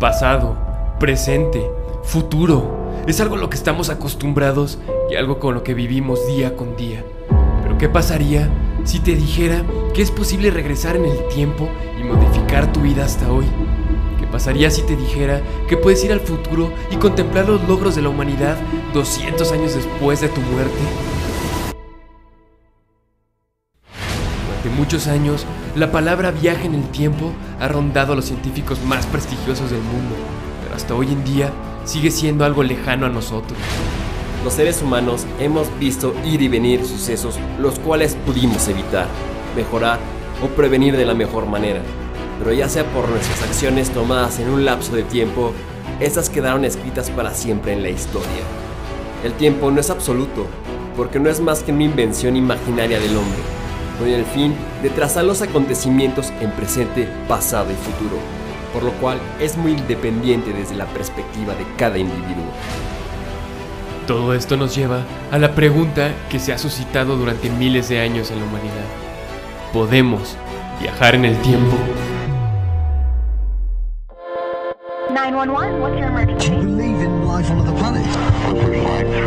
Pasado, presente, futuro. Es algo a lo que estamos acostumbrados y algo con lo que vivimos día con día. Pero ¿qué pasaría si te dijera que es posible regresar en el tiempo y modificar tu vida hasta hoy? ¿Qué pasaría si te dijera que puedes ir al futuro y contemplar los logros de la humanidad 200 años después de tu muerte? Durante muchos años, la palabra viaje en el tiempo ha rondado a los científicos más prestigiosos del mundo, pero hasta hoy en día sigue siendo algo lejano a nosotros. Los seres humanos hemos visto ir y venir sucesos los cuales pudimos evitar, mejorar o prevenir de la mejor manera. Pero ya sea por nuestras acciones tomadas en un lapso de tiempo, estas quedaron escritas para siempre en la historia. El tiempo no es absoluto, porque no es más que una invención imaginaria del hombre, con el fin de trazar los acontecimientos en presente, pasado y futuro, por lo cual es muy independiente desde la perspectiva de cada individuo. Todo esto nos lleva a la pregunta que se ha suscitado durante miles de años en la humanidad. ¿Podemos viajar en el tiempo? 911, what's your Do you emergency? believe in life on other planets?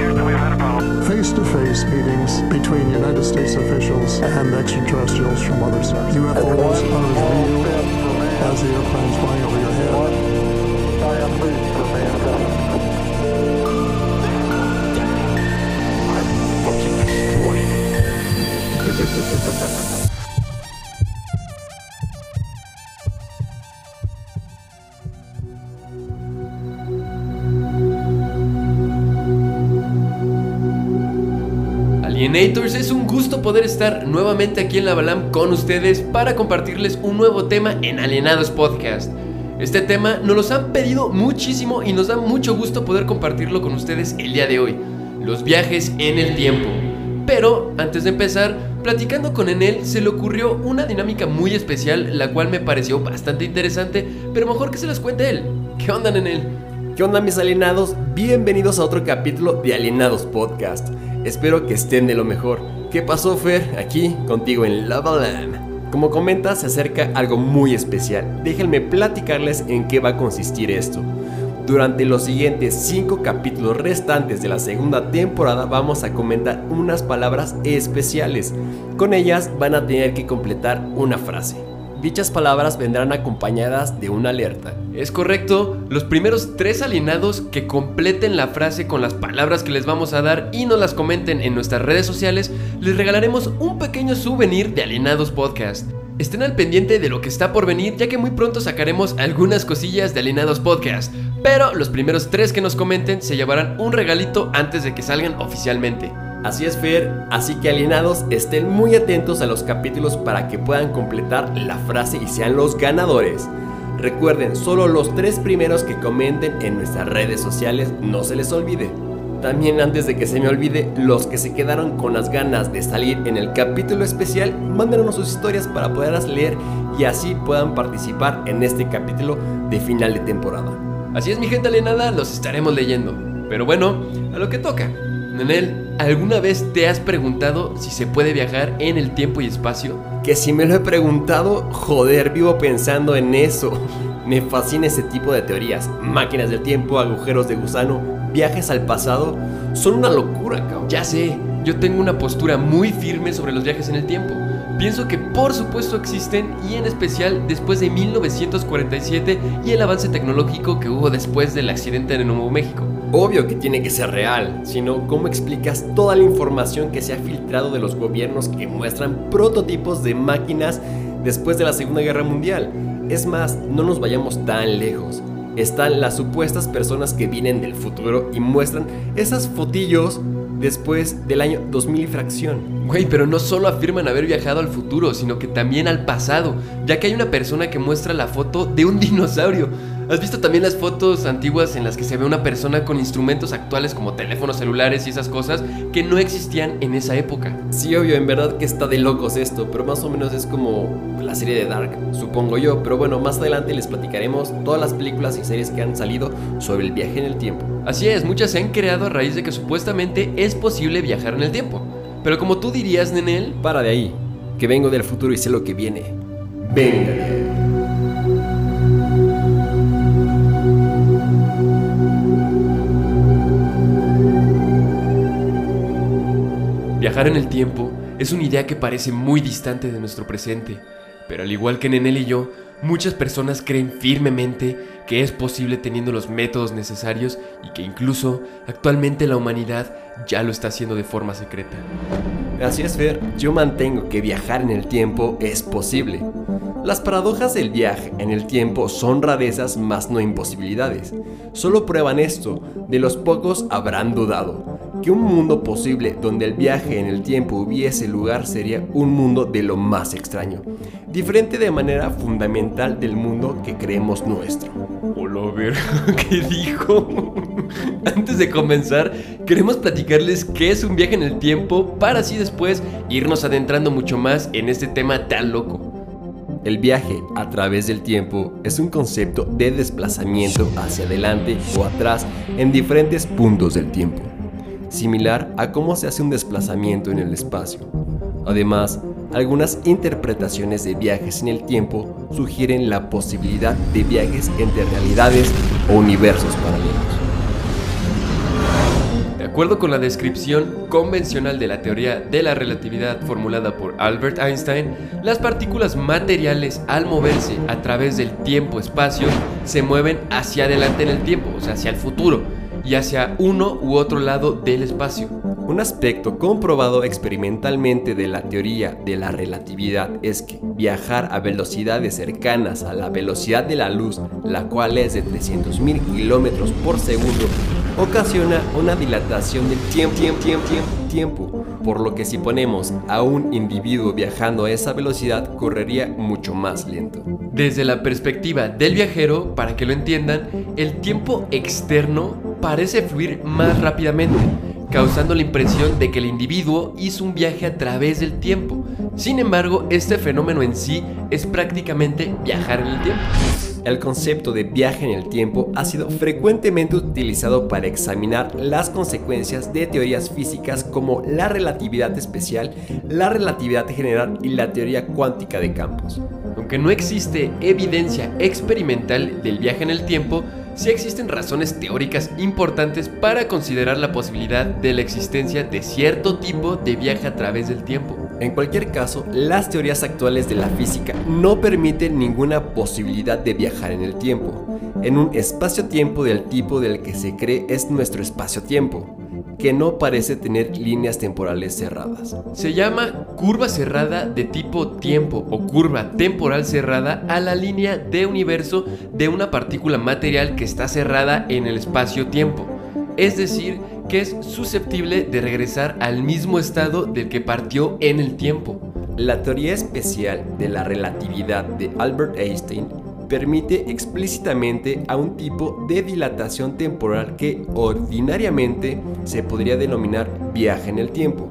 Universe, no. face to face meetings between United States officials and extraterrestrials from other stars. UFOs are as real as the airplanes flying over your head. Alienators, es un gusto poder estar nuevamente aquí en la Balam con ustedes para compartirles un nuevo tema en Alienados Podcast. Este tema nos los han pedido muchísimo y nos da mucho gusto poder compartirlo con ustedes el día de hoy. Los viajes en el tiempo. Pero antes de empezar, platicando con Enel se le ocurrió una dinámica muy especial, la cual me pareció bastante interesante, pero mejor que se las cuente él. ¿Qué onda, Enel? ¿Qué onda mis alienados? Bienvenidos a otro capítulo de Alienados Podcast. Espero que estén de lo mejor. ¿Qué pasó Fer? Aquí contigo en Lava Land. Como comenta, se acerca algo muy especial. Déjenme platicarles en qué va a consistir esto. Durante los siguientes 5 capítulos restantes de la segunda temporada vamos a comentar unas palabras especiales. Con ellas van a tener que completar una frase. Dichas palabras vendrán acompañadas de una alerta. Es correcto, los primeros tres alienados que completen la frase con las palabras que les vamos a dar y nos las comenten en nuestras redes sociales, les regalaremos un pequeño souvenir de Alienados Podcast. Estén al pendiente de lo que está por venir, ya que muy pronto sacaremos algunas cosillas de Alienados Podcast. Pero los primeros tres que nos comenten se llevarán un regalito antes de que salgan oficialmente. Así es, Fer, así que alienados estén muy atentos a los capítulos para que puedan completar la frase y sean los ganadores. Recuerden, solo los tres primeros que comenten en nuestras redes sociales, no se les olvide. También antes de que se me olvide, los que se quedaron con las ganas de salir en el capítulo especial, mándenos sus historias para poderlas leer y así puedan participar en este capítulo de final de temporada. Así es mi gente alienada, los estaremos leyendo. Pero bueno, a lo que toca. Nenel, ¿alguna vez te has preguntado si se puede viajar en el tiempo y espacio? Que si me lo he preguntado, joder, vivo pensando en eso. Me fascina ese tipo de teorías. Máquinas del tiempo, agujeros de gusano, viajes al pasado. Son una locura, cabrón. Ya sé, yo tengo una postura muy firme sobre los viajes en el tiempo. Pienso que por supuesto existen y en especial después de 1947 y el avance tecnológico que hubo después del accidente en Nuevo México. Obvio que tiene que ser real, sino cómo explicas toda la información que se ha filtrado de los gobiernos que muestran prototipos de máquinas después de la Segunda Guerra Mundial. Es más, no nos vayamos tan lejos. Están las supuestas personas que vienen del futuro y muestran esas fotillos después del año 2000 y fracción. Güey, pero no solo afirman haber viajado al futuro, sino que también al pasado, ya que hay una persona que muestra la foto de un dinosaurio. ¿Has visto también las fotos antiguas en las que se ve una persona con instrumentos actuales como teléfonos celulares y esas cosas que no existían en esa época? Sí, obvio, en verdad que está de locos esto, pero más o menos es como la serie de Dark, supongo yo. Pero bueno, más adelante les platicaremos todas las películas y series que han salido sobre el viaje en el tiempo. Así es, muchas se han creado a raíz de que supuestamente es posible viajar en el tiempo. Pero como tú dirías, Nenel, Para de ahí, que vengo del futuro y sé lo que viene. Venga. Viajar en el tiempo es una idea que parece muy distante de nuestro presente, pero al igual que Nenel y yo, muchas personas creen firmemente que es posible teniendo los métodos necesarios y que incluso actualmente la humanidad ya lo está haciendo de forma secreta. Así es, Fer, yo mantengo que viajar en el tiempo es posible. Las paradojas del viaje en el tiempo son rarezas más no imposibilidades. Solo prueban esto, de los pocos habrán dudado. Que un mundo posible donde el viaje en el tiempo hubiese lugar sería un mundo de lo más extraño, diferente de manera fundamental del mundo que creemos nuestro. Hola, ver, ¿qué dijo? Antes de comenzar, queremos platicarles qué es un viaje en el tiempo para así después irnos adentrando mucho más en este tema tan loco. El viaje a través del tiempo es un concepto de desplazamiento hacia adelante o atrás en diferentes puntos del tiempo, similar a cómo se hace un desplazamiento en el espacio. Además, algunas interpretaciones de viajes en el tiempo sugieren la posibilidad de viajes entre realidades o universos paralelos. De acuerdo con la descripción convencional de la teoría de la relatividad formulada por Albert Einstein, las partículas materiales al moverse a través del tiempo-espacio se mueven hacia adelante en el tiempo, o sea, hacia el futuro, y hacia uno u otro lado del espacio. Un aspecto comprobado experimentalmente de la teoría de la relatividad es que viajar a velocidades cercanas a la velocidad de la luz, la cual es de 300.000 kilómetros por segundo, ocasiona una dilatación del tiempo, tiempo, tiempo, tiempo, tiempo, por lo que si ponemos a un individuo viajando a esa velocidad, correría mucho más lento. Desde la perspectiva del viajero, para que lo entiendan, el tiempo externo parece fluir más rápidamente, causando la impresión de que el individuo hizo un viaje a través del tiempo. Sin embargo, este fenómeno en sí es prácticamente viajar en el tiempo. El concepto de viaje en el tiempo ha sido frecuentemente utilizado para examinar las consecuencias de teorías físicas como la relatividad especial, la relatividad general y la teoría cuántica de campos. Aunque no existe evidencia experimental del viaje en el tiempo, sí existen razones teóricas importantes para considerar la posibilidad de la existencia de cierto tipo de viaje a través del tiempo. En cualquier caso, las teorías actuales de la física no permiten ninguna posibilidad de viajar en el tiempo, en un espacio-tiempo del tipo del que se cree es nuestro espacio-tiempo, que no parece tener líneas temporales cerradas. Se llama curva cerrada de tipo tiempo o curva temporal cerrada a la línea de universo de una partícula material que está cerrada en el espacio-tiempo. Es decir, que es susceptible de regresar al mismo estado del que partió en el tiempo. La teoría especial de la relatividad de Albert Einstein permite explícitamente a un tipo de dilatación temporal que ordinariamente se podría denominar viaje en el tiempo.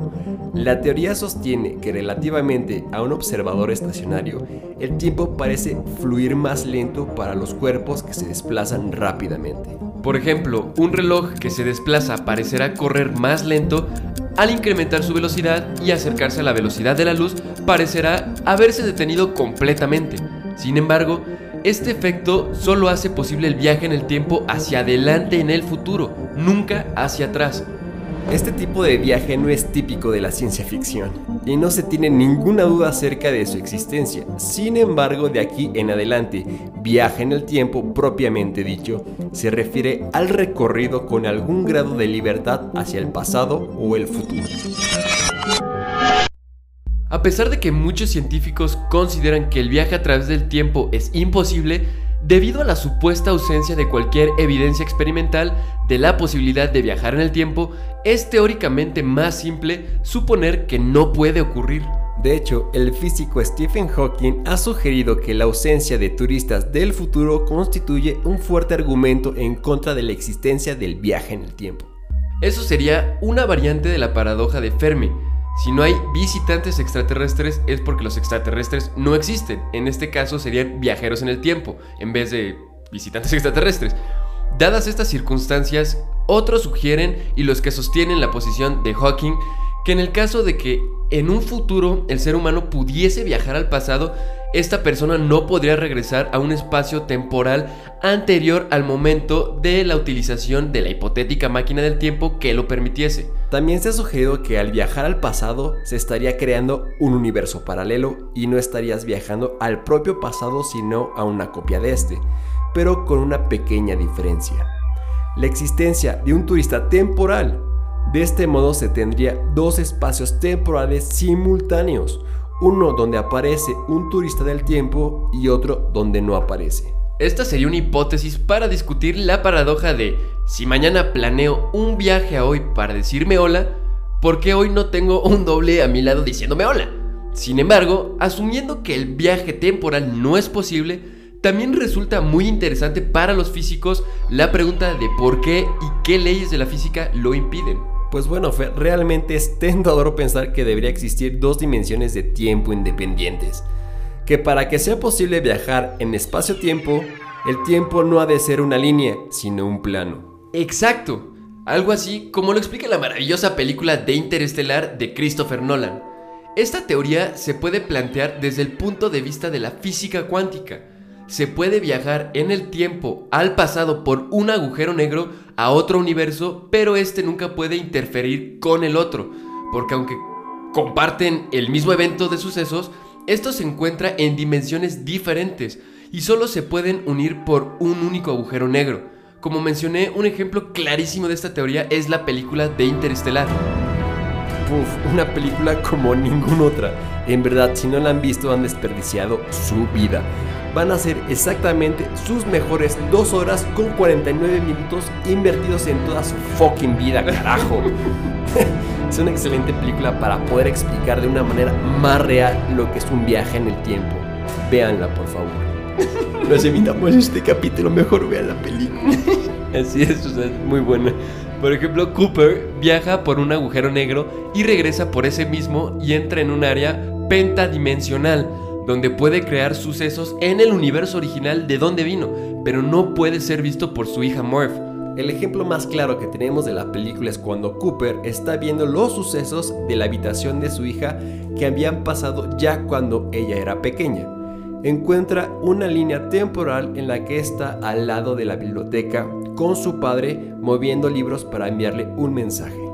La teoría sostiene que relativamente a un observador estacionario, el tiempo parece fluir más lento para los cuerpos que se desplazan rápidamente. Por ejemplo, un reloj que se desplaza parecerá correr más lento al incrementar su velocidad y acercarse a la velocidad de la luz parecerá haberse detenido completamente. Sin embargo, este efecto solo hace posible el viaje en el tiempo hacia adelante en el futuro, nunca hacia atrás. Este tipo de viaje no es típico de la ciencia ficción y no se tiene ninguna duda acerca de su existencia. Sin embargo, de aquí en adelante, viaje en el tiempo propiamente dicho se refiere al recorrido con algún grado de libertad hacia el pasado o el futuro. A pesar de que muchos científicos consideran que el viaje a través del tiempo es imposible, debido a la supuesta ausencia de cualquier evidencia experimental de la posibilidad de viajar en el tiempo, es teóricamente más simple suponer que no puede ocurrir. De hecho, el físico Stephen Hawking ha sugerido que la ausencia de turistas del futuro constituye un fuerte argumento en contra de la existencia del viaje en el tiempo. Eso sería una variante de la paradoja de Fermi. Si no hay visitantes extraterrestres es porque los extraterrestres no existen. En este caso serían viajeros en el tiempo, en vez de visitantes extraterrestres. Dadas estas circunstancias, otros sugieren y los que sostienen la posición de Hawking que en el caso de que en un futuro el ser humano pudiese viajar al pasado, esta persona no podría regresar a un espacio temporal anterior al momento de la utilización de la hipotética máquina del tiempo que lo permitiese. También se ha sugerido que al viajar al pasado se estaría creando un universo paralelo y no estarías viajando al propio pasado sino a una copia de este, pero con una pequeña diferencia. La existencia de un turista temporal. De este modo se tendría dos espacios temporales simultáneos, uno donde aparece un turista del tiempo y otro donde no aparece. Esta sería una hipótesis para discutir la paradoja de si mañana planeo un viaje a hoy para decirme hola, ¿por qué hoy no tengo un doble a mi lado diciéndome hola? Sin embargo, asumiendo que el viaje temporal no es posible, también resulta muy interesante para los físicos la pregunta de por qué y qué leyes de la física lo impiden. Pues bueno, realmente es tentador pensar que debería existir dos dimensiones de tiempo independientes. Que para que sea posible viajar en espacio-tiempo, el tiempo no ha de ser una línea, sino un plano. Exacto, algo así como lo explica la maravillosa película de Interestelar de Christopher Nolan. Esta teoría se puede plantear desde el punto de vista de la física cuántica. Se puede viajar en el tiempo al pasado por un agujero negro a otro universo, pero este nunca puede interferir con el otro, porque aunque comparten el mismo evento de sucesos, esto se encuentra en dimensiones diferentes y solo se pueden unir por un único agujero negro. Como mencioné, un ejemplo clarísimo de esta teoría es la película de Interestelar. Una película como ninguna otra. En verdad, si no la han visto, han desperdiciado su vida. Van a ser exactamente sus mejores 2 horas con 49 minutos invertidos en toda su fucking vida, carajo. es una excelente película para poder explicar de una manera más real lo que es un viaje en el tiempo. Véanla, por favor. Nos evitamos este capítulo, mejor vean la película. Así es, o sea, es muy buena. Por ejemplo, Cooper viaja por un agujero negro y regresa por ese mismo y entra en un área pentadimensional, donde puede crear sucesos en el universo original de donde vino, pero no puede ser visto por su hija Murph. El ejemplo más claro que tenemos de la película es cuando Cooper está viendo los sucesos de la habitación de su hija que habían pasado ya cuando ella era pequeña. Encuentra una línea temporal en la que está al lado de la biblioteca con su padre moviendo libros para enviarle un mensaje.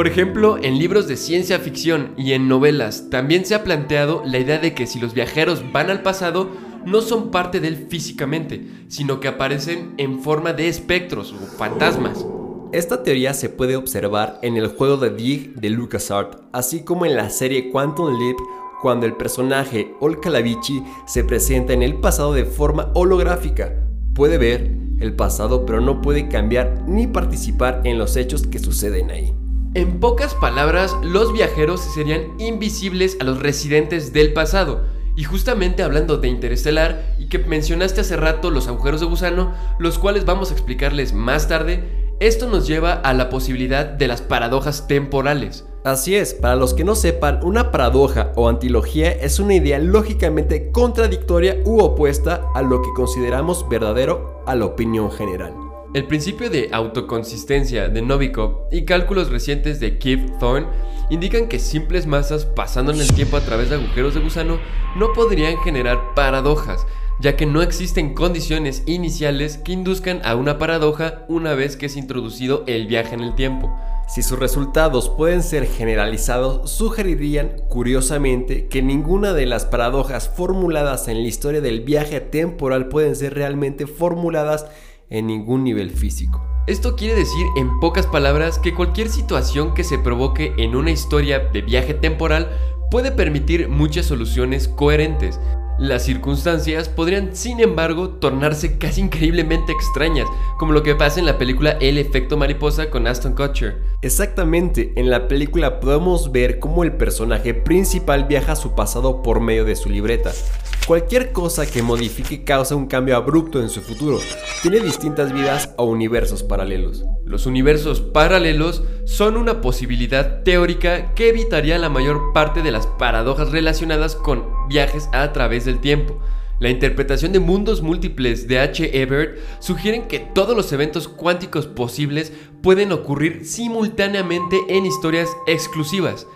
Por ejemplo, en libros de ciencia ficción y en novelas también se ha planteado la idea de que si los viajeros van al pasado, no son parte de él físicamente, sino que aparecen en forma de espectros o fantasmas. Esta teoría se puede observar en el juego de Dig de LucasArts, así como en la serie Quantum Leap cuando el personaje Ol Calavici se presenta en el pasado de forma holográfica. Puede ver el pasado pero no puede cambiar ni participar en los hechos que suceden ahí. En pocas palabras, los viajeros serían invisibles a los residentes del pasado. Y justamente hablando de Interestelar y que mencionaste hace rato los agujeros de gusano, los cuales vamos a explicarles más tarde, esto nos lleva a la posibilidad de las paradojas temporales. Así es, para los que no sepan, una paradoja o antilogía es una idea lógicamente contradictoria u opuesta a lo que consideramos verdadero a la opinión general. El principio de autoconsistencia de Novikov y cálculos recientes de Keith Thorne indican que simples masas pasando en el tiempo a través de agujeros de gusano no podrían generar paradojas, ya que no existen condiciones iniciales que induzcan a una paradoja una vez que es introducido el viaje en el tiempo. Si sus resultados pueden ser generalizados, sugerirían, curiosamente, que ninguna de las paradojas formuladas en la historia del viaje temporal pueden ser realmente formuladas en ningún nivel físico. Esto quiere decir, en pocas palabras, que cualquier situación que se provoque en una historia de viaje temporal puede permitir muchas soluciones coherentes. Las circunstancias podrían, sin embargo, tornarse casi increíblemente extrañas, como lo que pasa en la película El efecto mariposa con Aston Kutcher. Exactamente, en la película podemos ver cómo el personaje principal viaja a su pasado por medio de su libreta. Cualquier cosa que modifique causa un cambio abrupto en su futuro. Tiene distintas vidas o universos paralelos. Los universos paralelos son una posibilidad teórica que evitaría la mayor parte de las paradojas relacionadas con viajes a través del tiempo. La interpretación de mundos múltiples de H. Ebert sugieren que todos los eventos cuánticos posibles pueden ocurrir simultáneamente en historias exclusivas.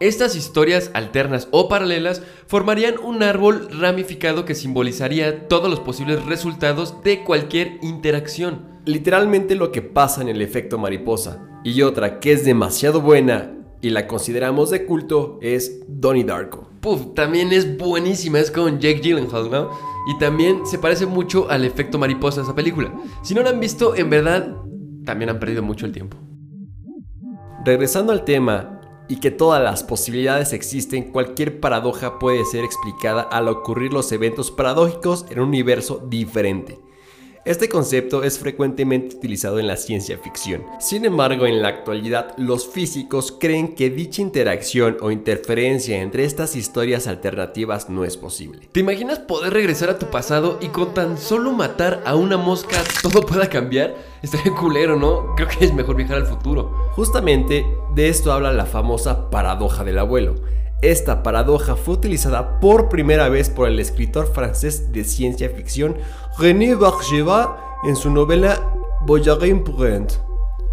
Estas historias alternas o paralelas formarían un árbol ramificado que simbolizaría todos los posibles resultados de cualquier interacción. Literalmente lo que pasa en el efecto mariposa. Y otra que es demasiado buena y la consideramos de culto es Donnie Darko. Puf, también es buenísima, es con Jake Gyllenhaal, ¿no? Y también se parece mucho al efecto mariposa de esa película. Si no la han visto, en verdad, también han perdido mucho el tiempo. Regresando al tema, y que todas las posibilidades existen, cualquier paradoja puede ser explicada al ocurrir los eventos paradójicos en un universo diferente. Este concepto es frecuentemente utilizado en la ciencia ficción. Sin embargo, en la actualidad, los físicos creen que dicha interacción o interferencia entre estas historias alternativas no es posible. ¿Te imaginas poder regresar a tu pasado y con tan solo matar a una mosca todo pueda cambiar? Estaría culero, ¿no? Creo que es mejor viajar al futuro. Justamente de esto habla la famosa paradoja del abuelo. Esta paradoja fue utilizada por primera vez por el escritor francés de ciencia ficción René Bargeva en su novela Voyage imprudent,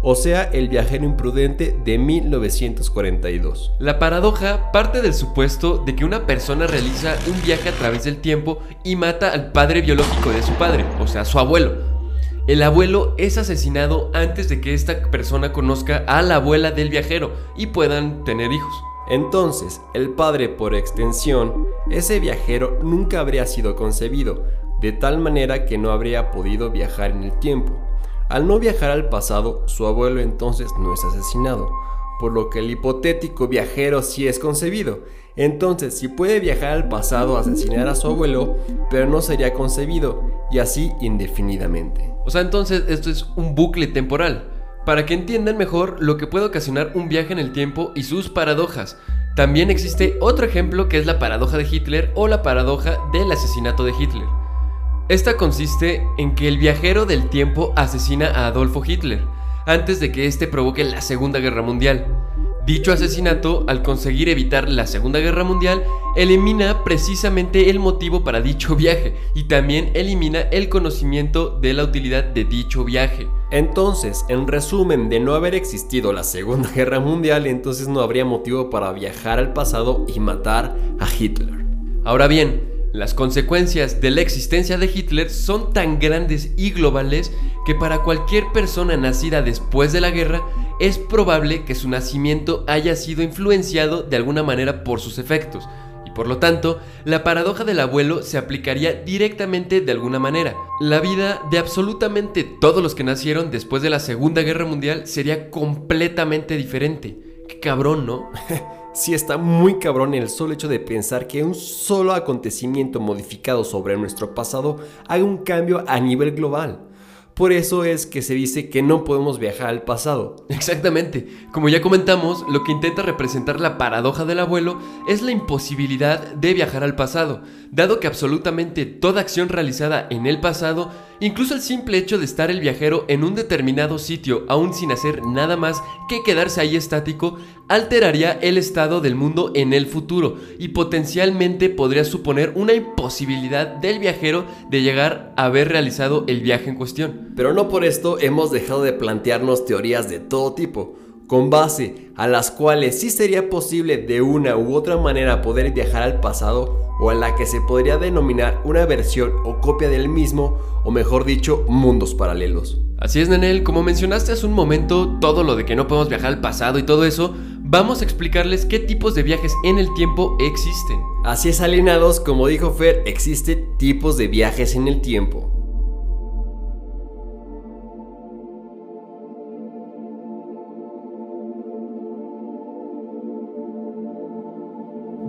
o sea, El viajero imprudente de 1942. La paradoja parte del supuesto de que una persona realiza un viaje a través del tiempo y mata al padre biológico de su padre, o sea, su abuelo. El abuelo es asesinado antes de que esta persona conozca a la abuela del viajero y puedan tener hijos. Entonces, el padre por extensión, ese viajero nunca habría sido concebido, de tal manera que no habría podido viajar en el tiempo. Al no viajar al pasado, su abuelo entonces no es asesinado, por lo que el hipotético viajero sí es concebido. Entonces, si puede viajar al pasado, asesinar a su abuelo, pero no sería concebido, y así indefinidamente. O sea, entonces esto es un bucle temporal para que entiendan mejor lo que puede ocasionar un viaje en el tiempo y sus paradojas. También existe otro ejemplo que es la paradoja de Hitler o la paradoja del asesinato de Hitler. Esta consiste en que el viajero del tiempo asesina a Adolfo Hitler antes de que éste provoque la Segunda Guerra Mundial. Dicho asesinato, al conseguir evitar la Segunda Guerra Mundial, elimina precisamente el motivo para dicho viaje y también elimina el conocimiento de la utilidad de dicho viaje. Entonces, en resumen, de no haber existido la Segunda Guerra Mundial, entonces no habría motivo para viajar al pasado y matar a Hitler. Ahora bien, las consecuencias de la existencia de Hitler son tan grandes y globales que para cualquier persona nacida después de la guerra es probable que su nacimiento haya sido influenciado de alguna manera por sus efectos, y por lo tanto, la paradoja del abuelo se aplicaría directamente de alguna manera. La vida de absolutamente todos los que nacieron después de la Segunda Guerra Mundial sería completamente diferente. Qué cabrón, ¿no? Sí está muy cabrón el solo hecho de pensar que un solo acontecimiento modificado sobre nuestro pasado haga un cambio a nivel global. Por eso es que se dice que no podemos viajar al pasado. Exactamente. Como ya comentamos, lo que intenta representar la paradoja del abuelo es la imposibilidad de viajar al pasado, dado que absolutamente toda acción realizada en el pasado, incluso el simple hecho de estar el viajero en un determinado sitio aún sin hacer nada más que quedarse ahí estático, alteraría el estado del mundo en el futuro y potencialmente podría suponer una imposibilidad del viajero de llegar a haber realizado el viaje en cuestión. Pero no por esto hemos dejado de plantearnos teorías de todo tipo, con base a las cuales sí sería posible de una u otra manera poder viajar al pasado o a la que se podría denominar una versión o copia del mismo, o mejor dicho, mundos paralelos. Así es, Nenel, como mencionaste hace un momento, todo lo de que no podemos viajar al pasado y todo eso, vamos a explicarles qué tipos de viajes en el tiempo existen. Así es, alienados, como dijo Fer, existen tipos de viajes en el tiempo.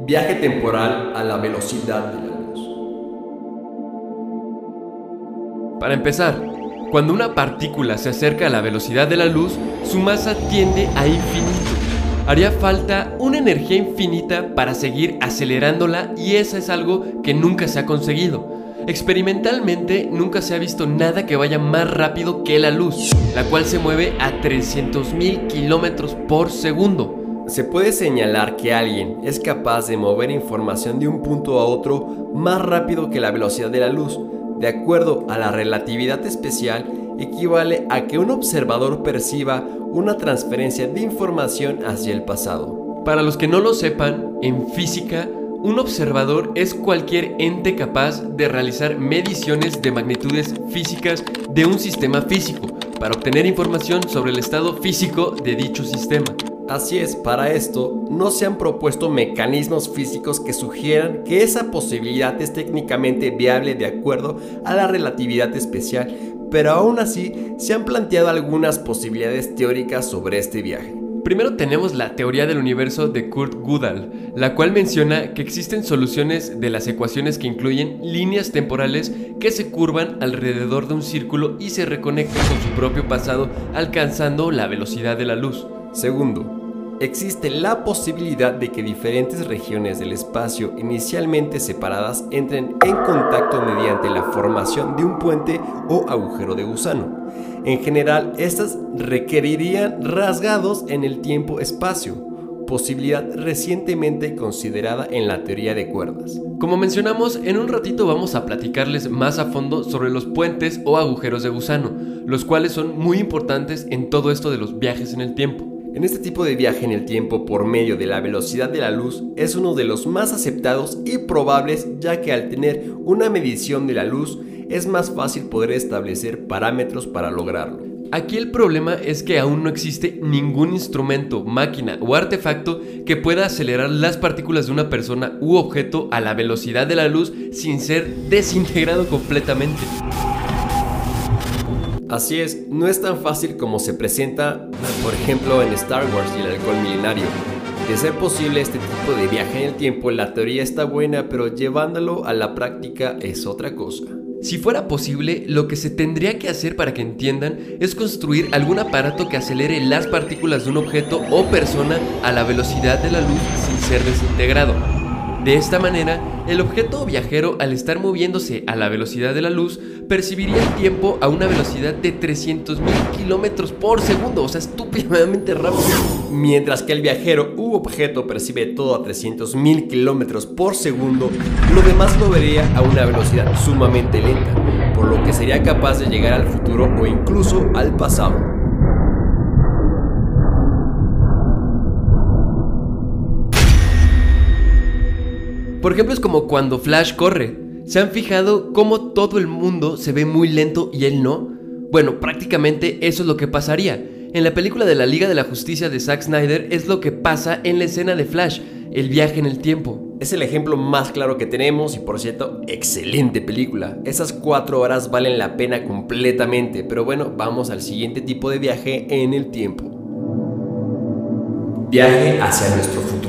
Viaje temporal a la velocidad de la luz. Para empezar, cuando una partícula se acerca a la velocidad de la luz, su masa tiende a infinito. Haría falta una energía infinita para seguir acelerándola y eso es algo que nunca se ha conseguido. Experimentalmente nunca se ha visto nada que vaya más rápido que la luz, la cual se mueve a 300.000 kilómetros por segundo. Se puede señalar que alguien es capaz de mover información de un punto a otro más rápido que la velocidad de la luz. De acuerdo a la relatividad especial, equivale a que un observador perciba una transferencia de información hacia el pasado. Para los que no lo sepan, en física, un observador es cualquier ente capaz de realizar mediciones de magnitudes físicas de un sistema físico para obtener información sobre el estado físico de dicho sistema. Así es, para esto no se han propuesto mecanismos físicos que sugieran que esa posibilidad es técnicamente viable de acuerdo a la relatividad especial, pero aún así se han planteado algunas posibilidades teóricas sobre este viaje. Primero tenemos la teoría del universo de Kurt Gödel, la cual menciona que existen soluciones de las ecuaciones que incluyen líneas temporales que se curvan alrededor de un círculo y se reconectan con su propio pasado alcanzando la velocidad de la luz. Segundo, existe la posibilidad de que diferentes regiones del espacio inicialmente separadas entren en contacto mediante la formación de un puente o agujero de gusano. En general, estas requerirían rasgados en el tiempo-espacio, posibilidad recientemente considerada en la teoría de cuerdas. Como mencionamos, en un ratito vamos a platicarles más a fondo sobre los puentes o agujeros de gusano, los cuales son muy importantes en todo esto de los viajes en el tiempo. En este tipo de viaje en el tiempo por medio de la velocidad de la luz es uno de los más aceptados y probables ya que al tener una medición de la luz es más fácil poder establecer parámetros para lograrlo. Aquí el problema es que aún no existe ningún instrumento, máquina o artefacto que pueda acelerar las partículas de una persona u objeto a la velocidad de la luz sin ser desintegrado completamente. Así es, no es tan fácil como se presenta, por ejemplo, en Star Wars y el alcohol milenario. De ser posible este tipo de viaje en el tiempo, la teoría está buena, pero llevándolo a la práctica es otra cosa. Si fuera posible, lo que se tendría que hacer para que entiendan es construir algún aparato que acelere las partículas de un objeto o persona a la velocidad de la luz sin ser desintegrado. De esta manera, el objeto viajero al estar moviéndose a la velocidad de la luz percibiría el tiempo a una velocidad de 300.000 kilómetros por segundo, o sea, estúpidamente rápido. Mientras que el viajero u objeto percibe todo a 300.000 kilómetros por segundo, lo demás lo vería a una velocidad sumamente lenta, por lo que sería capaz de llegar al futuro o incluso al pasado. Por ejemplo, es como cuando Flash corre. ¿Se han fijado cómo todo el mundo se ve muy lento y él no? Bueno, prácticamente eso es lo que pasaría. En la película de la Liga de la Justicia de Zack Snyder es lo que pasa en la escena de Flash, el viaje en el tiempo. Es el ejemplo más claro que tenemos y por cierto, excelente película. Esas cuatro horas valen la pena completamente, pero bueno, vamos al siguiente tipo de viaje en el tiempo. Viaje hacia nuestro futuro.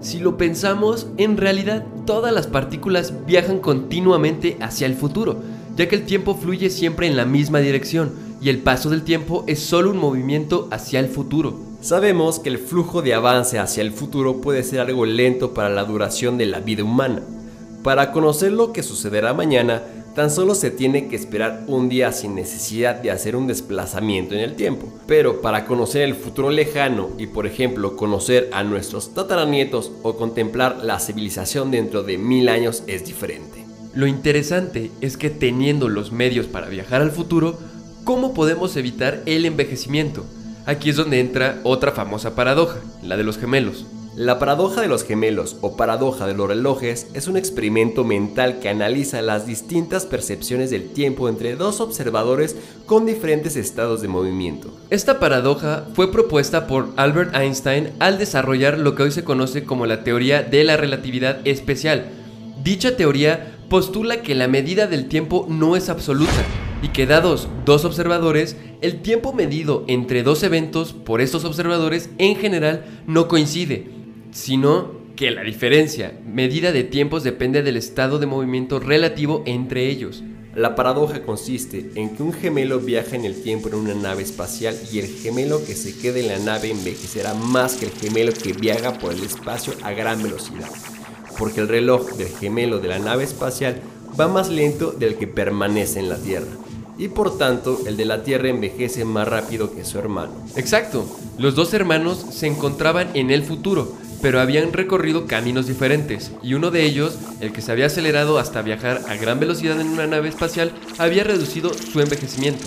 Si lo pensamos, en realidad todas las partículas viajan continuamente hacia el futuro, ya que el tiempo fluye siempre en la misma dirección y el paso del tiempo es solo un movimiento hacia el futuro. Sabemos que el flujo de avance hacia el futuro puede ser algo lento para la duración de la vida humana. Para conocer lo que sucederá mañana, tan solo se tiene que esperar un día sin necesidad de hacer un desplazamiento en el tiempo. Pero para conocer el futuro lejano y por ejemplo conocer a nuestros tataranietos o contemplar la civilización dentro de mil años es diferente. Lo interesante es que teniendo los medios para viajar al futuro, ¿cómo podemos evitar el envejecimiento? Aquí es donde entra otra famosa paradoja, la de los gemelos. La paradoja de los gemelos o paradoja de los relojes es un experimento mental que analiza las distintas percepciones del tiempo entre dos observadores con diferentes estados de movimiento. Esta paradoja fue propuesta por Albert Einstein al desarrollar lo que hoy se conoce como la teoría de la relatividad especial. Dicha teoría postula que la medida del tiempo no es absoluta y que dados dos observadores, el tiempo medido entre dos eventos por estos observadores en general no coincide sino que la diferencia medida de tiempos depende del estado de movimiento relativo entre ellos. La paradoja consiste en que un gemelo viaja en el tiempo en una nave espacial y el gemelo que se quede en la nave envejecerá más que el gemelo que viaja por el espacio a gran velocidad, porque el reloj del gemelo de la nave espacial va más lento del que permanece en la Tierra. y por tanto el de la Tierra envejece más rápido que su hermano. Exacto, los dos hermanos se encontraban en el futuro, pero habían recorrido caminos diferentes, y uno de ellos, el que se había acelerado hasta viajar a gran velocidad en una nave espacial, había reducido su envejecimiento.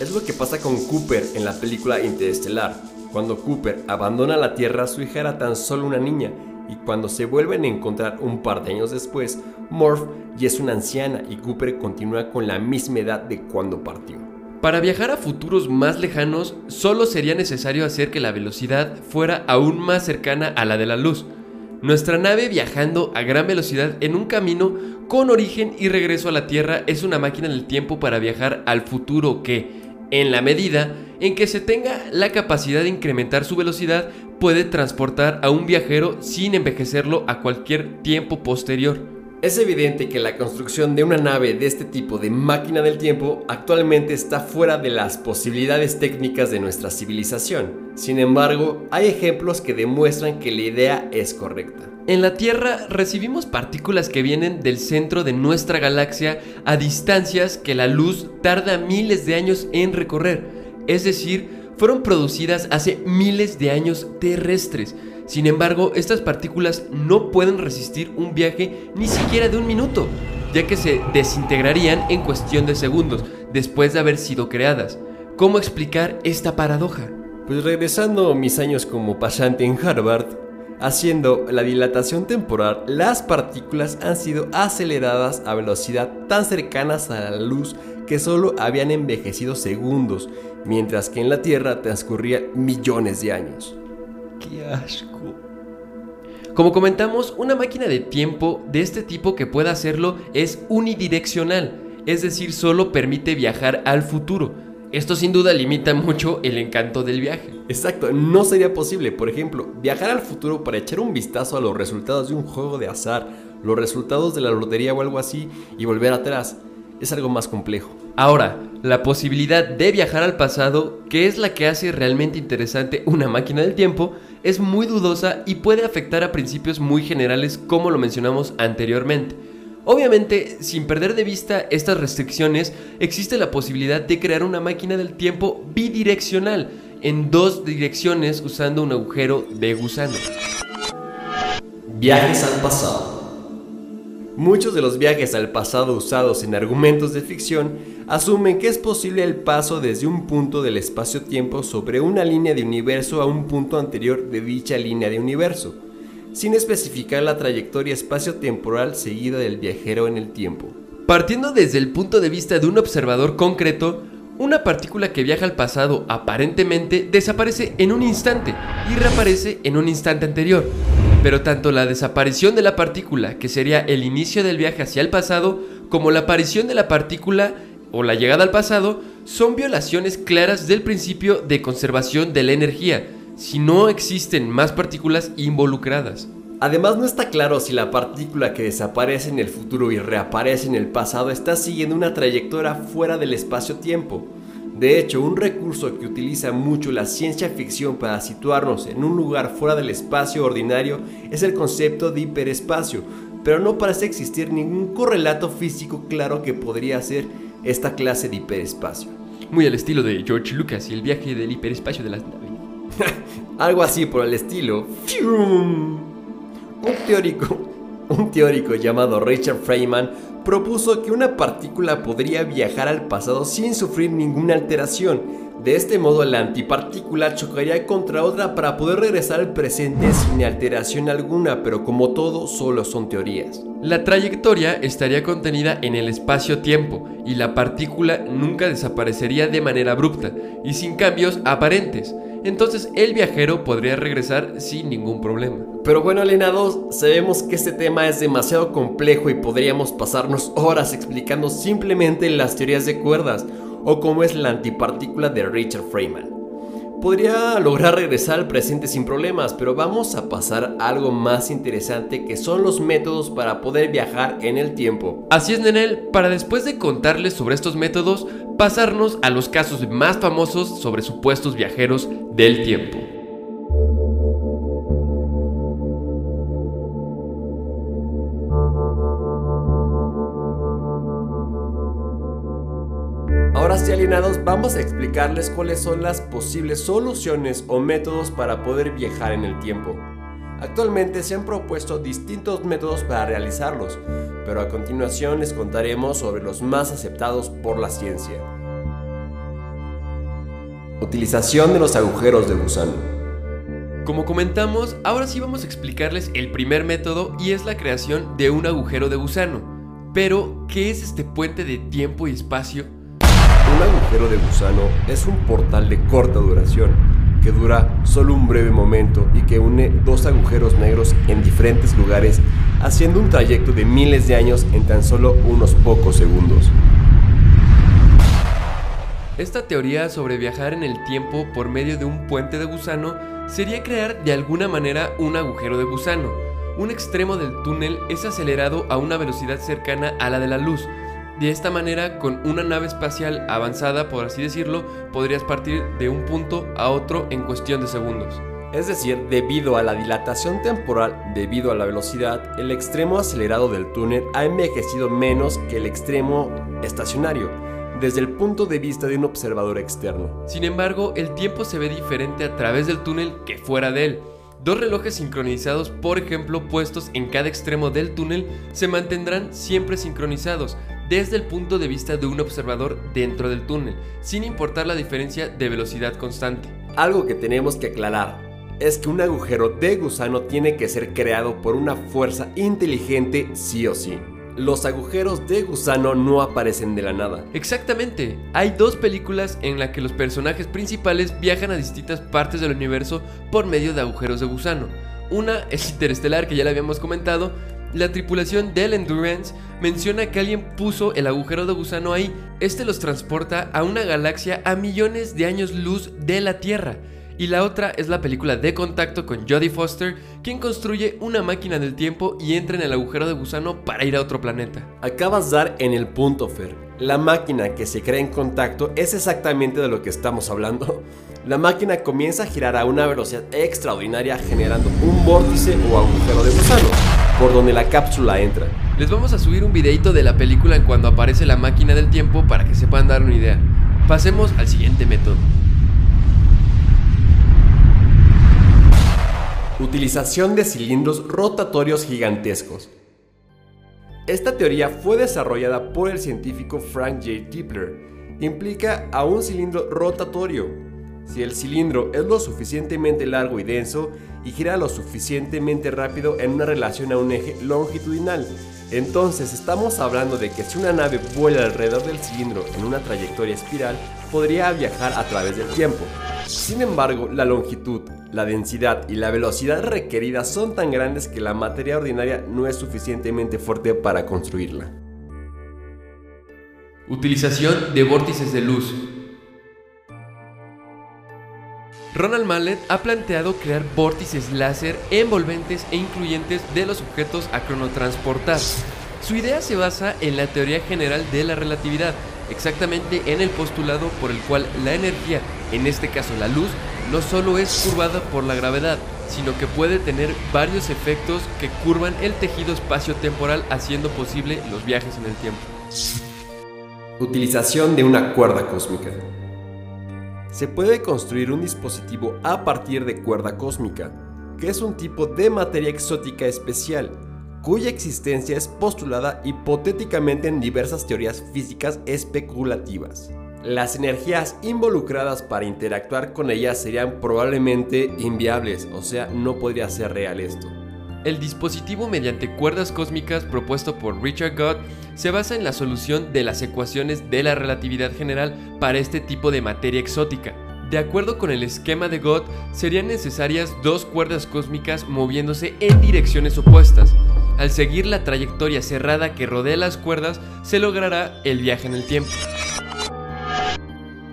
Es lo que pasa con Cooper en la película Interestelar. Cuando Cooper abandona la Tierra, su hija era tan solo una niña, y cuando se vuelven a encontrar un par de años después, Morph ya es una anciana y Cooper continúa con la misma edad de cuando partió. Para viajar a futuros más lejanos, solo sería necesario hacer que la velocidad fuera aún más cercana a la de la luz. Nuestra nave viajando a gran velocidad en un camino con origen y regreso a la Tierra es una máquina del tiempo para viajar al futuro que, en la medida en que se tenga la capacidad de incrementar su velocidad, puede transportar a un viajero sin envejecerlo a cualquier tiempo posterior. Es evidente que la construcción de una nave de este tipo de máquina del tiempo actualmente está fuera de las posibilidades técnicas de nuestra civilización. Sin embargo, hay ejemplos que demuestran que la idea es correcta. En la Tierra recibimos partículas que vienen del centro de nuestra galaxia a distancias que la luz tarda miles de años en recorrer, es decir, fueron producidas hace miles de años terrestres. Sin embargo, estas partículas no pueden resistir un viaje ni siquiera de un minuto, ya que se desintegrarían en cuestión de segundos después de haber sido creadas. ¿Cómo explicar esta paradoja? Pues regresando a mis años como pasante en Harvard, haciendo la dilatación temporal, las partículas han sido aceleradas a velocidad tan cercanas a la luz que solo habían envejecido segundos, mientras que en la Tierra transcurrían millones de años. ¡Qué asco! Como comentamos, una máquina de tiempo de este tipo que pueda hacerlo es unidireccional, es decir, solo permite viajar al futuro. Esto sin duda limita mucho el encanto del viaje. Exacto, no sería posible, por ejemplo, viajar al futuro para echar un vistazo a los resultados de un juego de azar, los resultados de la lotería o algo así, y volver atrás. Es algo más complejo. Ahora, la posibilidad de viajar al pasado, que es la que hace realmente interesante una máquina del tiempo, es muy dudosa y puede afectar a principios muy generales como lo mencionamos anteriormente. Obviamente, sin perder de vista estas restricciones, existe la posibilidad de crear una máquina del tiempo bidireccional, en dos direcciones usando un agujero de gusano. Viajes al pasado. Muchos de los viajes al pasado usados en argumentos de ficción asumen que es posible el paso desde un punto del espacio-tiempo sobre una línea de universo a un punto anterior de dicha línea de universo, sin especificar la trayectoria espacio-temporal seguida del viajero en el tiempo. Partiendo desde el punto de vista de un observador concreto, una partícula que viaja al pasado aparentemente desaparece en un instante y reaparece en un instante anterior. Pero tanto la desaparición de la partícula, que sería el inicio del viaje hacia el pasado, como la aparición de la partícula o la llegada al pasado, son violaciones claras del principio de conservación de la energía, si no existen más partículas involucradas. Además no está claro si la partícula que desaparece en el futuro y reaparece en el pasado está siguiendo una trayectoria fuera del espacio-tiempo. De hecho, un recurso que utiliza mucho la ciencia ficción para situarnos en un lugar fuera del espacio ordinario es el concepto de hiperespacio, pero no parece existir ningún correlato físico claro que podría ser esta clase de hiperespacio. Muy al estilo de George Lucas y el viaje del hiperespacio de las naves. Algo así por el estilo. Un teórico, un teórico llamado Richard Feynman propuso que una partícula podría viajar al pasado sin sufrir ninguna alteración. De este modo, la antipartícula chocaría contra otra para poder regresar al presente sin alteración alguna, pero como todo, solo son teorías. La trayectoria estaría contenida en el espacio-tiempo y la partícula nunca desaparecería de manera abrupta y sin cambios aparentes. Entonces el viajero podría regresar sin ningún problema. Pero bueno, alienados, sabemos que este tema es demasiado complejo y podríamos pasarnos horas explicando simplemente las teorías de cuerdas o cómo es la antipartícula de Richard Feynman. Podría lograr regresar al presente sin problemas, pero vamos a pasar a algo más interesante que son los métodos para poder viajar en el tiempo. Así es, Nenel, para después de contarles sobre estos métodos, pasarnos a los casos más famosos sobre supuestos viajeros del tiempo. Alienados vamos a explicarles cuáles son las posibles soluciones o métodos para poder viajar en el tiempo. Actualmente se han propuesto distintos métodos para realizarlos, pero a continuación les contaremos sobre los más aceptados por la ciencia. Utilización de los agujeros de gusano. Como comentamos, ahora sí vamos a explicarles el primer método y es la creación de un agujero de gusano. Pero, ¿qué es este puente de tiempo y espacio? Un agujero de gusano es un portal de corta duración que dura solo un breve momento y que une dos agujeros negros en diferentes lugares, haciendo un trayecto de miles de años en tan solo unos pocos segundos. Esta teoría sobre viajar en el tiempo por medio de un puente de gusano sería crear de alguna manera un agujero de gusano. Un extremo del túnel es acelerado a una velocidad cercana a la de la luz. De esta manera, con una nave espacial avanzada, por así decirlo, podrías partir de un punto a otro en cuestión de segundos. Es decir, debido a la dilatación temporal, debido a la velocidad, el extremo acelerado del túnel ha envejecido menos que el extremo estacionario, desde el punto de vista de un observador externo. Sin embargo, el tiempo se ve diferente a través del túnel que fuera de él. Dos relojes sincronizados, por ejemplo, puestos en cada extremo del túnel, se mantendrán siempre sincronizados desde el punto de vista de un observador dentro del túnel, sin importar la diferencia de velocidad constante. Algo que tenemos que aclarar es que un agujero de gusano tiene que ser creado por una fuerza inteligente sí o sí. Los agujeros de gusano no aparecen de la nada. Exactamente, hay dos películas en las que los personajes principales viajan a distintas partes del universo por medio de agujeros de gusano. Una es Interestelar, que ya le habíamos comentado. La tripulación del Endurance menciona que alguien puso el agujero de gusano ahí. Este los transporta a una galaxia a millones de años luz de la Tierra. Y la otra es la película de contacto con Jodie Foster, quien construye una máquina del tiempo y entra en el agujero de gusano para ir a otro planeta. Acabas de dar en el punto, Fer. La máquina que se crea en contacto es exactamente de lo que estamos hablando. La máquina comienza a girar a una velocidad extraordinaria generando un vórtice o agujero de gusano, por donde la cápsula entra. Les vamos a subir un videito de la película en cuando aparece la máquina del tiempo para que se puedan dar una idea. Pasemos al siguiente método. Utilización de cilindros rotatorios gigantescos. Esta teoría fue desarrollada por el científico Frank J. Tipler. Implica a un cilindro rotatorio. Si el cilindro es lo suficientemente largo y denso y gira lo suficientemente rápido en una relación a un eje longitudinal, entonces estamos hablando de que si una nave vuela alrededor del cilindro en una trayectoria espiral, podría viajar a través del tiempo. Sin embargo, la longitud, la densidad y la velocidad requeridas son tan grandes que la materia ordinaria no es suficientemente fuerte para construirla. Utilización de vórtices de luz. Ronald Mallet ha planteado crear vórtices láser envolventes e incluyentes de los objetos a cronotransportar. Su idea se basa en la teoría general de la relatividad, exactamente en el postulado por el cual la energía, en este caso la luz, no solo es curvada por la gravedad, sino que puede tener varios efectos que curvan el tejido espacio-temporal haciendo posible los viajes en el tiempo. Utilización de una cuerda cósmica. Se puede construir un dispositivo a partir de cuerda cósmica, que es un tipo de materia exótica especial, cuya existencia es postulada hipotéticamente en diversas teorías físicas especulativas. Las energías involucradas para interactuar con ellas serían probablemente inviables, o sea, no podría ser real esto. El dispositivo mediante cuerdas cósmicas propuesto por Richard Gott se basa en la solución de las ecuaciones de la relatividad general para este tipo de materia exótica. De acuerdo con el esquema de Gott, serían necesarias dos cuerdas cósmicas moviéndose en direcciones opuestas. Al seguir la trayectoria cerrada que rodea las cuerdas, se logrará el viaje en el tiempo.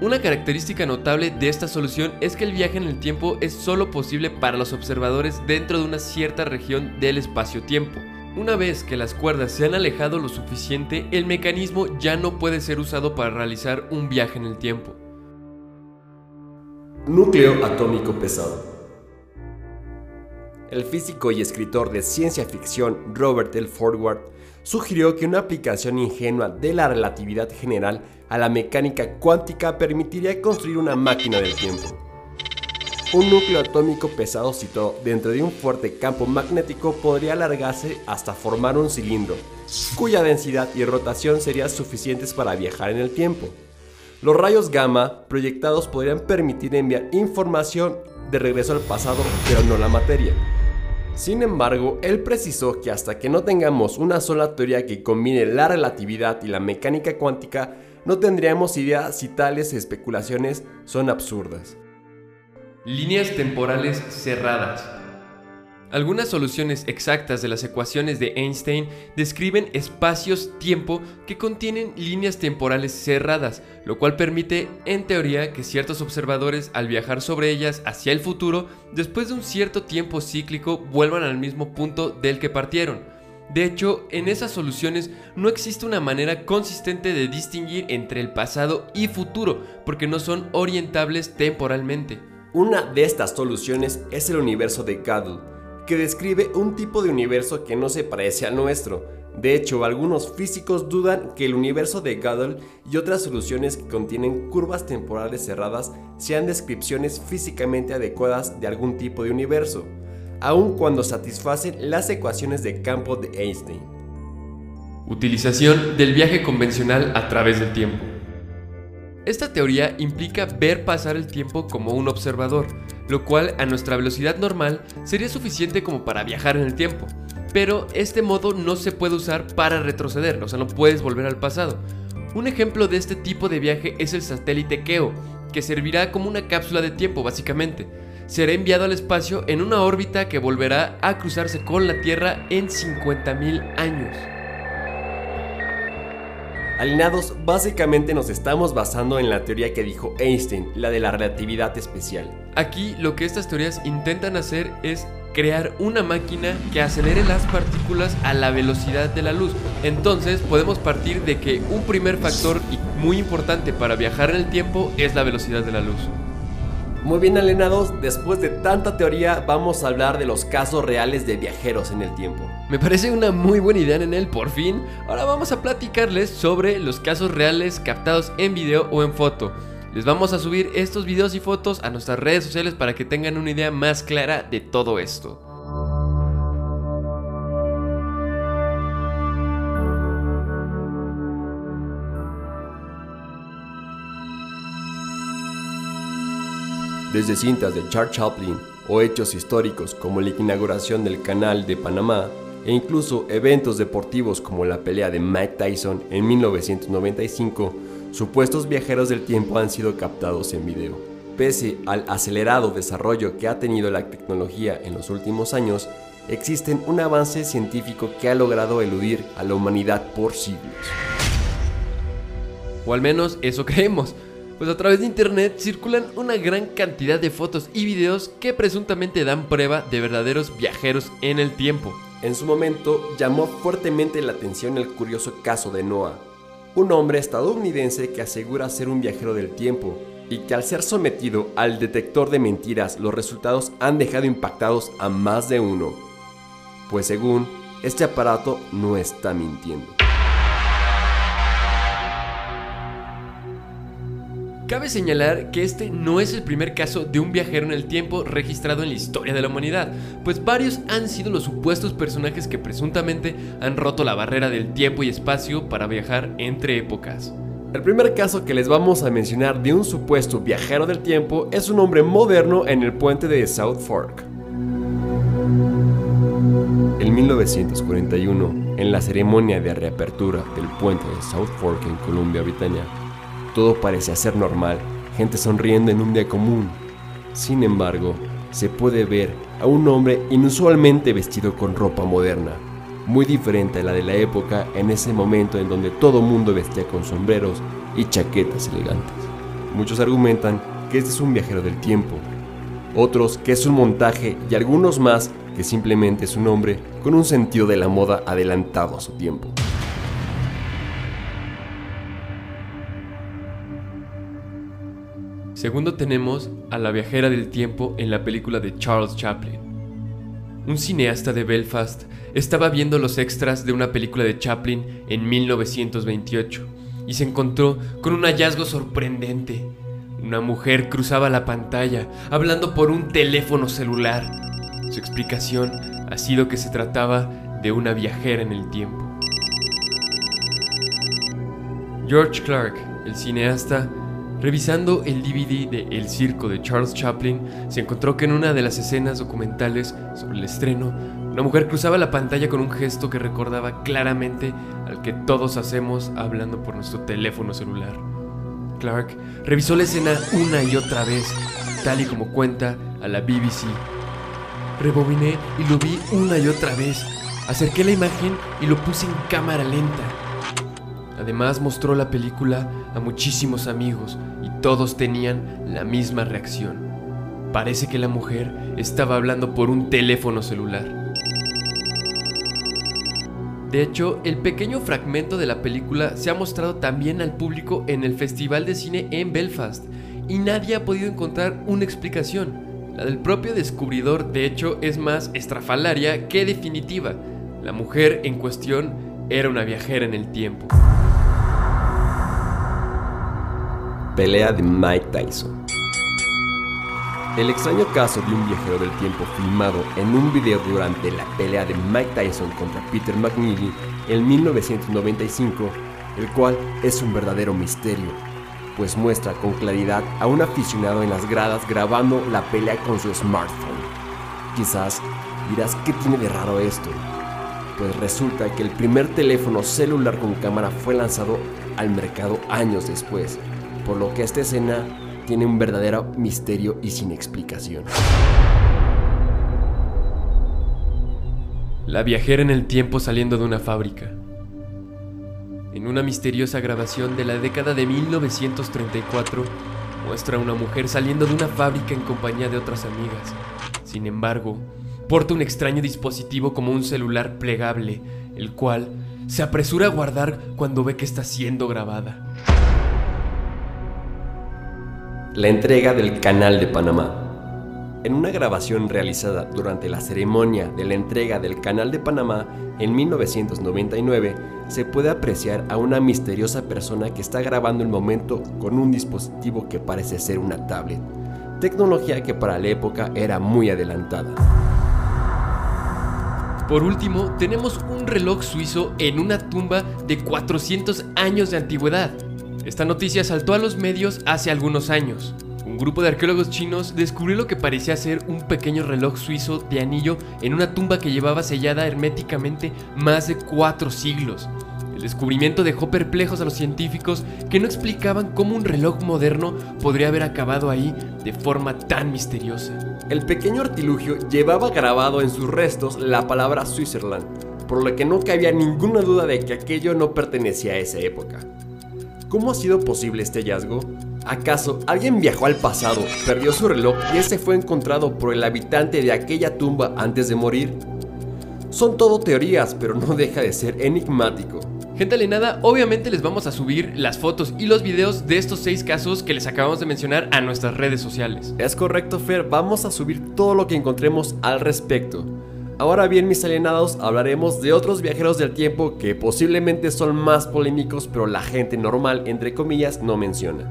Una característica notable de esta solución es que el viaje en el tiempo es solo posible para los observadores dentro de una cierta región del espacio-tiempo. Una vez que las cuerdas se han alejado lo suficiente, el mecanismo ya no puede ser usado para realizar un viaje en el tiempo. Núcleo atómico pesado. El físico y escritor de ciencia ficción Robert L. Forward sugirió que una aplicación ingenua de la relatividad general a la mecánica cuántica permitiría construir una máquina del tiempo. Un núcleo atómico pesado situado dentro de un fuerte campo magnético podría alargarse hasta formar un cilindro, cuya densidad y rotación serían suficientes para viajar en el tiempo. Los rayos gamma proyectados podrían permitir enviar información de regreso al pasado, pero no la materia. Sin embargo, él precisó que hasta que no tengamos una sola teoría que combine la relatividad y la mecánica cuántica, no tendríamos idea si tales especulaciones son absurdas. Líneas temporales cerradas. Algunas soluciones exactas de las ecuaciones de Einstein describen espacios-tiempo que contienen líneas temporales cerradas, lo cual permite, en teoría, que ciertos observadores al viajar sobre ellas hacia el futuro, después de un cierto tiempo cíclico, vuelvan al mismo punto del que partieron. De hecho, en esas soluciones no existe una manera consistente de distinguir entre el pasado y futuro, porque no son orientables temporalmente. Una de estas soluciones es el universo de Gödel, que describe un tipo de universo que no se parece al nuestro. De hecho, algunos físicos dudan que el universo de Gödel y otras soluciones que contienen curvas temporales cerradas sean descripciones físicamente adecuadas de algún tipo de universo, aun cuando satisfacen las ecuaciones de campo de Einstein. Utilización del viaje convencional a través del tiempo. Esta teoría implica ver pasar el tiempo como un observador, lo cual a nuestra velocidad normal sería suficiente como para viajar en el tiempo. Pero este modo no se puede usar para retroceder, o sea, no puedes volver al pasado. Un ejemplo de este tipo de viaje es el satélite Keo, que servirá como una cápsula de tiempo básicamente. Será enviado al espacio en una órbita que volverá a cruzarse con la Tierra en 50.000 años. Alineados, básicamente nos estamos basando en la teoría que dijo Einstein, la de la relatividad especial. Aquí lo que estas teorías intentan hacer es crear una máquina que acelere las partículas a la velocidad de la luz. Entonces podemos partir de que un primer factor muy importante para viajar en el tiempo es la velocidad de la luz. Muy bien alienados, después de tanta teoría vamos a hablar de los casos reales de viajeros en el tiempo. Me parece una muy buena idea en él, por fin. Ahora vamos a platicarles sobre los casos reales captados en video o en foto. Les vamos a subir estos videos y fotos a nuestras redes sociales para que tengan una idea más clara de todo esto. Desde cintas de Charles Chaplin o hechos históricos como la inauguración del Canal de Panamá e incluso eventos deportivos como la pelea de Mike Tyson en 1995, supuestos viajeros del tiempo han sido captados en video. Pese al acelerado desarrollo que ha tenido la tecnología en los últimos años, existen un avance científico que ha logrado eludir a la humanidad por siglos. O al menos eso creemos pues a través de internet circulan una gran cantidad de fotos y videos que presuntamente dan prueba de verdaderos viajeros en el tiempo. En su momento llamó fuertemente la atención el curioso caso de Noah, un hombre estadounidense que asegura ser un viajero del tiempo y que al ser sometido al detector de mentiras los resultados han dejado impactados a más de uno, pues según este aparato no está mintiendo. Cabe señalar que este no es el primer caso de un viajero en el tiempo registrado en la historia de la humanidad, pues varios han sido los supuestos personajes que presuntamente han roto la barrera del tiempo y espacio para viajar entre épocas. El primer caso que les vamos a mencionar de un supuesto viajero del tiempo es un hombre moderno en el puente de South Fork. En 1941, en la ceremonia de reapertura del puente de South Fork en Columbia Britannia, todo parecía ser normal, gente sonriendo en un día común. Sin embargo, se puede ver a un hombre inusualmente vestido con ropa moderna, muy diferente a la de la época en ese momento en donde todo mundo vestía con sombreros y chaquetas elegantes. Muchos argumentan que este es un viajero del tiempo, otros que es un montaje y algunos más que simplemente es un hombre con un sentido de la moda adelantado a su tiempo. Segundo tenemos a la viajera del tiempo en la película de Charles Chaplin. Un cineasta de Belfast estaba viendo los extras de una película de Chaplin en 1928 y se encontró con un hallazgo sorprendente. Una mujer cruzaba la pantalla hablando por un teléfono celular. Su explicación ha sido que se trataba de una viajera en el tiempo. George Clark, el cineasta, revisando el DVD de El Circo de Charles Chaplin, se encontró que en una de las escenas documentales sobre el estreno, una mujer cruzaba la pantalla con un gesto que recordaba claramente al que todos hacemos hablando por nuestro teléfono celular. Clark revisó la escena una y otra vez, tal y como cuenta a la BBC. Rebobiné y lo vi una y otra vez. Acerqué la imagen y lo puse en cámara lenta. Además mostró la película a muchísimos amigos y todos tenían la misma reacción. Parece que la mujer estaba hablando por un teléfono celular. De hecho, el pequeño fragmento de la película se ha mostrado también al público en el Festival de Cine en Belfast y nadie ha podido encontrar una explicación. La del propio descubridor, de hecho, es más estrafalaria que definitiva. La mujer en cuestión era una viajera en el tiempo. Pelea de Mike Tyson. El extraño caso de un viajero del tiempo filmado en un video durante la pelea de Mike Tyson contra Peter McNeely en 1995, el cual es un verdadero misterio, pues muestra con claridad a un aficionado en las gradas grabando la pelea con su smartphone. Quizás dirás qué tiene de raro esto, pues resulta que el primer teléfono celular con cámara fue lanzado al mercado años después, por lo que esta escena tiene un verdadero misterio y sin explicación. La viajera en el tiempo saliendo de una fábrica. En una misteriosa grabación de la década de 1934, muestra a una mujer saliendo de una fábrica en compañía de otras amigas. Sin embargo, porta un extraño dispositivo como un celular plegable, el cual se apresura a guardar cuando ve que está siendo grabada. La entrega del Canal de Panamá. En una grabación realizada durante la ceremonia de la entrega del Canal de Panamá en 1999, se puede apreciar a una misteriosa persona que está grabando el momento con un dispositivo que parece ser una tablet, tecnología que para la época era muy adelantada. Por último, tenemos un reloj suizo en una tumba de 400 años de antigüedad. Esta noticia saltó a los medios hace algunos años. Un grupo de arqueólogos chinos descubrió lo que parecía ser un pequeño reloj suizo de anillo en una tumba que llevaba sellada herméticamente más de cuatro siglos. El descubrimiento dejó perplejos a los científicos que no explicaban cómo un reloj moderno podría haber acabado ahí de forma tan misteriosa. El pequeño artilugio llevaba grabado en sus restos la palabra Switzerland, por lo que no cabía ninguna duda de que aquello no pertenecía a esa época. ¿Cómo ha sido posible este hallazgo? ¿Acaso alguien viajó al pasado, perdió su reloj y ese fue encontrado por el habitante de aquella tumba antes de morir? Son todo teorías, pero no deja de ser enigmático. Gente alienada, obviamente les vamos a subir las fotos y los videos de estos seis casos que les acabamos de mencionar a nuestras redes sociales. Es correcto, Fer, vamos a subir todo lo que encontremos al respecto. Ahora bien, mis alienados, hablaremos de otros viajeros del tiempo que posiblemente son más polémicos, pero la gente normal, entre comillas, no menciona.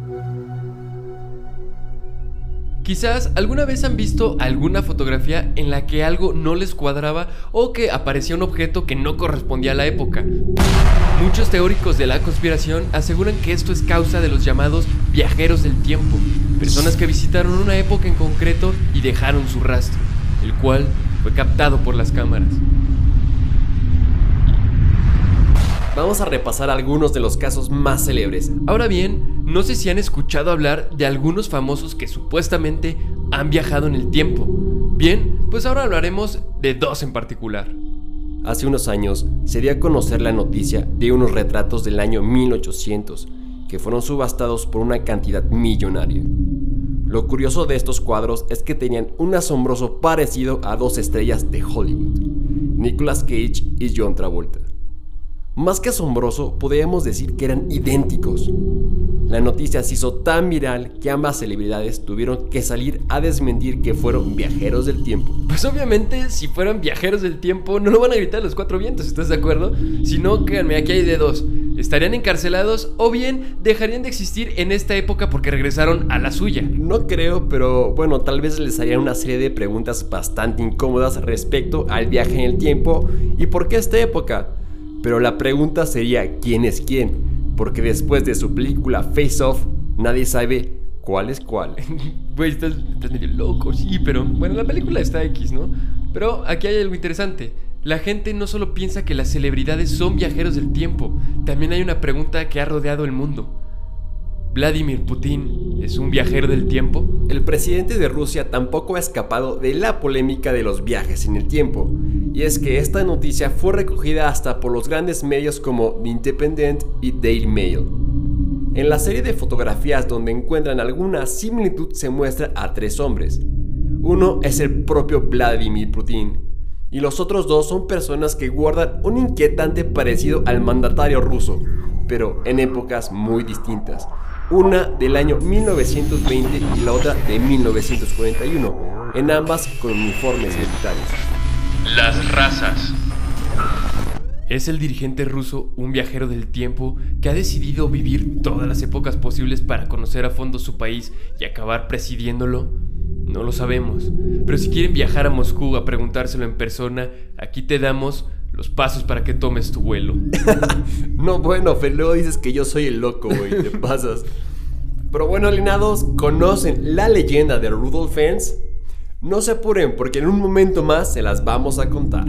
Quizás alguna vez han visto alguna fotografía en la que algo no les cuadraba o que aparecía un objeto que no correspondía a la época. Muchos teóricos de la conspiración aseguran que esto es causa de los llamados viajeros del tiempo, personas que visitaron una época en concreto y dejaron su rastro, el cual fue captado por las cámaras. Vamos a repasar algunos de los casos más célebres. Ahora bien, no sé si han escuchado hablar de algunos famosos que supuestamente han viajado en el tiempo. Bien, pues ahora hablaremos de dos en particular. Hace unos años se dio a conocer la noticia de unos retratos del año 1800 que fueron subastados por una cantidad millonaria. Lo curioso de estos cuadros es que tenían un asombroso parecido a dos estrellas de Hollywood, Nicolas Cage y John Travolta. Más que asombroso, podríamos decir que eran idénticos. La noticia se hizo tan viral que ambas celebridades tuvieron que salir a desmentir que fueron viajeros del tiempo. Pues obviamente, si fueran viajeros del tiempo, no lo van a gritar a los cuatro vientos, ¿estás de acuerdo? Si no, créanme, aquí hay de dos. Estarían encarcelados o bien dejarían de existir en esta época porque regresaron a la suya. No creo, pero bueno, tal vez les harían una serie de preguntas bastante incómodas respecto al viaje en el tiempo y por qué esta época. Pero la pregunta sería quién es quién porque después de su película Face Off, nadie sabe cuál es cuál. Güey, estás, estás medio loco, sí, pero bueno, la película está X, ¿no? Pero aquí hay algo interesante. La gente no solo piensa que las celebridades son viajeros del tiempo, también hay una pregunta que ha rodeado el mundo. ¿Vladimir Putin es un viajero del tiempo? El presidente de Rusia tampoco ha escapado de la polémica de los viajes en el tiempo. Y es que esta noticia fue recogida hasta por los grandes medios como The Independent y Daily Mail. En la serie de fotografías donde encuentran alguna similitud se muestra a tres hombres. Uno es el propio Vladimir Putin, y los otros dos son personas que guardan un inquietante parecido al mandatario ruso, pero en épocas muy distintas. Una del año 1920 y la otra de 1941, en ambas con uniformes militares. Las razas. Es el dirigente ruso un viajero del tiempo que ha decidido vivir todas las épocas posibles para conocer a fondo su país y acabar presidiéndolo? No lo sabemos, pero si quieren viajar a Moscú a preguntárselo en persona, aquí te damos los pasos para que tomes tu vuelo. no, bueno, Fer, luego dices que yo soy el loco, güey, te pasas. Pero bueno, alienados, ¿conocen la leyenda de Rudolf Fens? No se apuren porque en un momento más se las vamos a contar.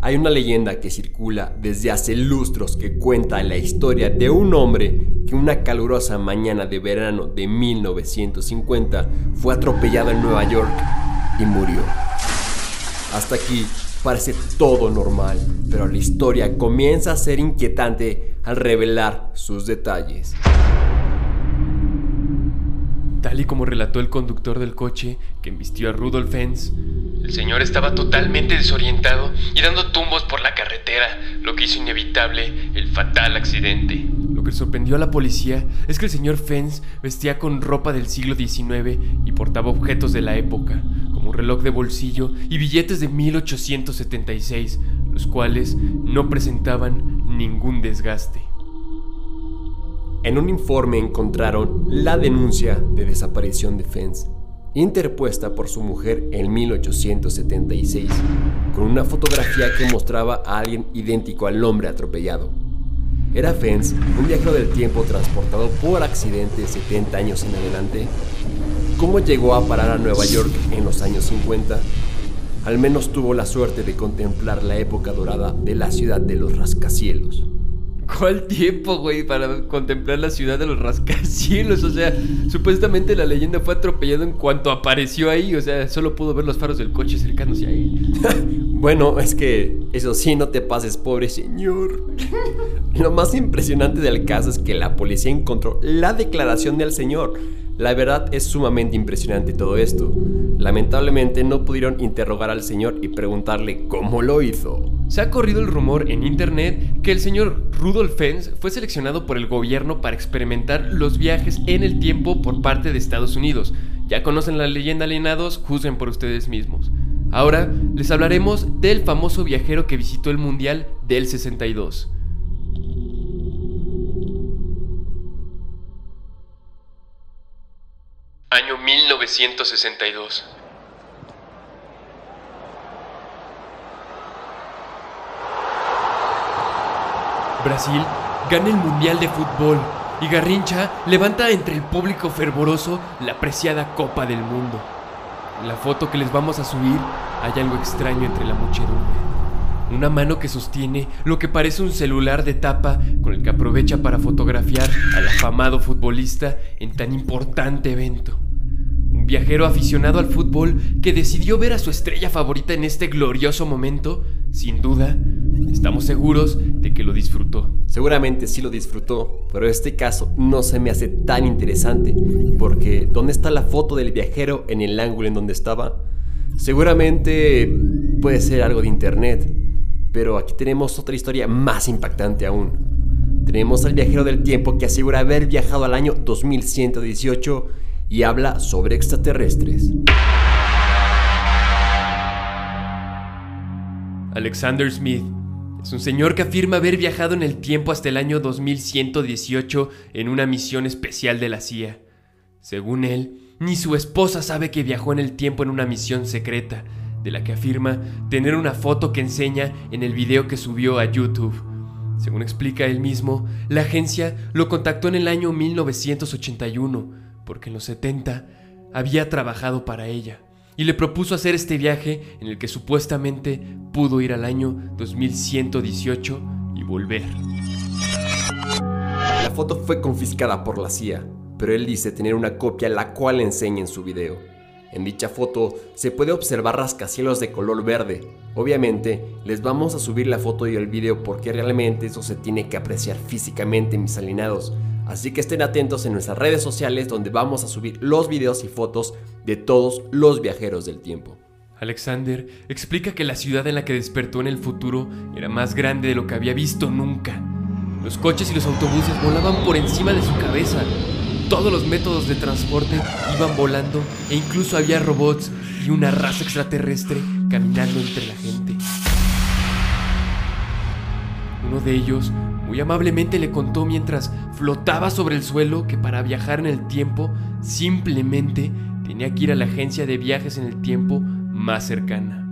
Hay una leyenda que circula desde hace lustros que cuenta la historia de un hombre que una calurosa mañana de verano de 1950 fue atropellado en Nueva York y murió. Hasta aquí parece todo normal, pero la historia comienza a ser inquietante al revelar sus detalles. Tal y como relató el conductor del coche que embistió a Rudolf Fens, el señor estaba totalmente desorientado y dando tumbos por la carretera, lo que hizo inevitable el fatal accidente. Lo que sorprendió a la policía es que el señor Fens vestía con ropa del siglo XIX y portaba objetos de la época, un reloj de bolsillo y billetes de 1876, los cuales no presentaban ningún desgaste. En un informe encontraron la denuncia de desaparición de Fens, interpuesta por su mujer en 1876, con una fotografía que mostraba a alguien idéntico al hombre atropellado. ¿Era Fens un viajero del tiempo transportado por accidente 70 años en adelante? ¿Cómo llegó a parar a Nueva York en los años 50? Al menos tuvo la suerte de contemplar la época dorada de la ciudad de los rascacielos. ¿Cuál tiempo, güey, para contemplar la ciudad de los rascacielos? O sea, supuestamente la leyenda fue atropellado en cuanto apareció ahí. O sea, solo pudo ver los faros del coche cercanos a él. bueno, es que eso sí, no te pases, pobre señor. Lo más impresionante del caso es que la policía encontró la declaración del señor la verdad es sumamente impresionante todo esto. Lamentablemente no pudieron interrogar al señor y preguntarle cómo lo hizo. Se ha corrido el rumor en internet que el señor Rudolf Fens fue seleccionado por el gobierno para experimentar los viajes en el tiempo por parte de Estados Unidos. Ya conocen la leyenda alienados, juzguen por ustedes mismos. Ahora les hablaremos del famoso viajero que visitó el Mundial del 62. Año 1962. Brasil gana el Mundial de Fútbol y Garrincha levanta entre el público fervoroso la preciada Copa del Mundo. En la foto que les vamos a subir hay algo extraño entre la muchedumbre. Una mano que sostiene lo que parece un celular de tapa con el que aprovecha para fotografiar al afamado futbolista en tan importante evento viajero aficionado al fútbol que decidió ver a su estrella favorita en este glorioso momento, sin duda, estamos seguros de que lo disfrutó. Seguramente sí lo disfrutó, pero este caso no se me hace tan interesante, porque ¿dónde está la foto del viajero en el ángulo en donde estaba? Seguramente puede ser algo de internet, pero aquí tenemos otra historia más impactante aún. tenemos al viajero del tiempo que asegura haber viajado al año 2118 y habla sobre extraterrestres. Alexander Smith es un señor que afirma haber viajado en el tiempo hasta el año 2118 en una misión especial de la CIA. Según él, ni su esposa sabe que viajó en el tiempo en una misión secreta, de la que afirma tener una foto que enseña en el video que subió a YouTube. Según explica él mismo, la agencia lo contactó en el año 1981, porque en los 70 había trabajado para ella, y le propuso hacer este viaje en el que supuestamente pudo ir al año 2118 y volver. La foto fue confiscada por la CIA, pero él dice tener una copia la cual enseña en su video. En dicha foto se puede observar rascacielos de color verde. Obviamente, les vamos a subir la foto y el video porque realmente eso se tiene que apreciar físicamente, mis alinados. Así que estén atentos en nuestras redes sociales donde vamos a subir los videos y fotos de todos los viajeros del tiempo. Alexander explica que la ciudad en la que despertó en el futuro era más grande de lo que había visto nunca. Los coches y los autobuses volaban por encima de su cabeza. Todos los métodos de transporte iban volando e incluso había robots y una raza extraterrestre caminando entre la gente. Uno de ellos muy amablemente le contó mientras flotaba sobre el suelo que para viajar en el tiempo simplemente tenía que ir a la agencia de viajes en el tiempo más cercana.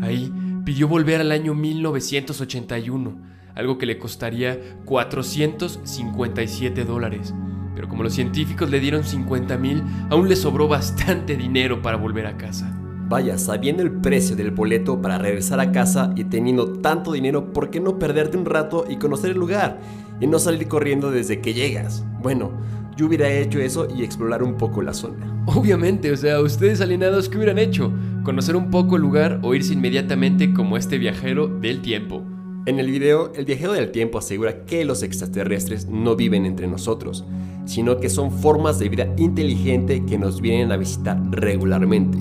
Ahí pidió volver al año 1981, algo que le costaría 457 dólares. Pero como los científicos le dieron 50 mil, aún le sobró bastante dinero para volver a casa. Vaya, sabiendo el precio del boleto para regresar a casa y teniendo tanto dinero, ¿por qué no perderte un rato y conocer el lugar? Y no salir corriendo desde que llegas. Bueno, yo hubiera hecho eso y explorar un poco la zona. Obviamente, o sea, ustedes alienados, ¿qué hubieran hecho? ¿Conocer un poco el lugar o irse inmediatamente como este viajero del tiempo? En el video, el viajero del tiempo asegura que los extraterrestres no viven entre nosotros, sino que son formas de vida inteligente que nos vienen a visitar regularmente.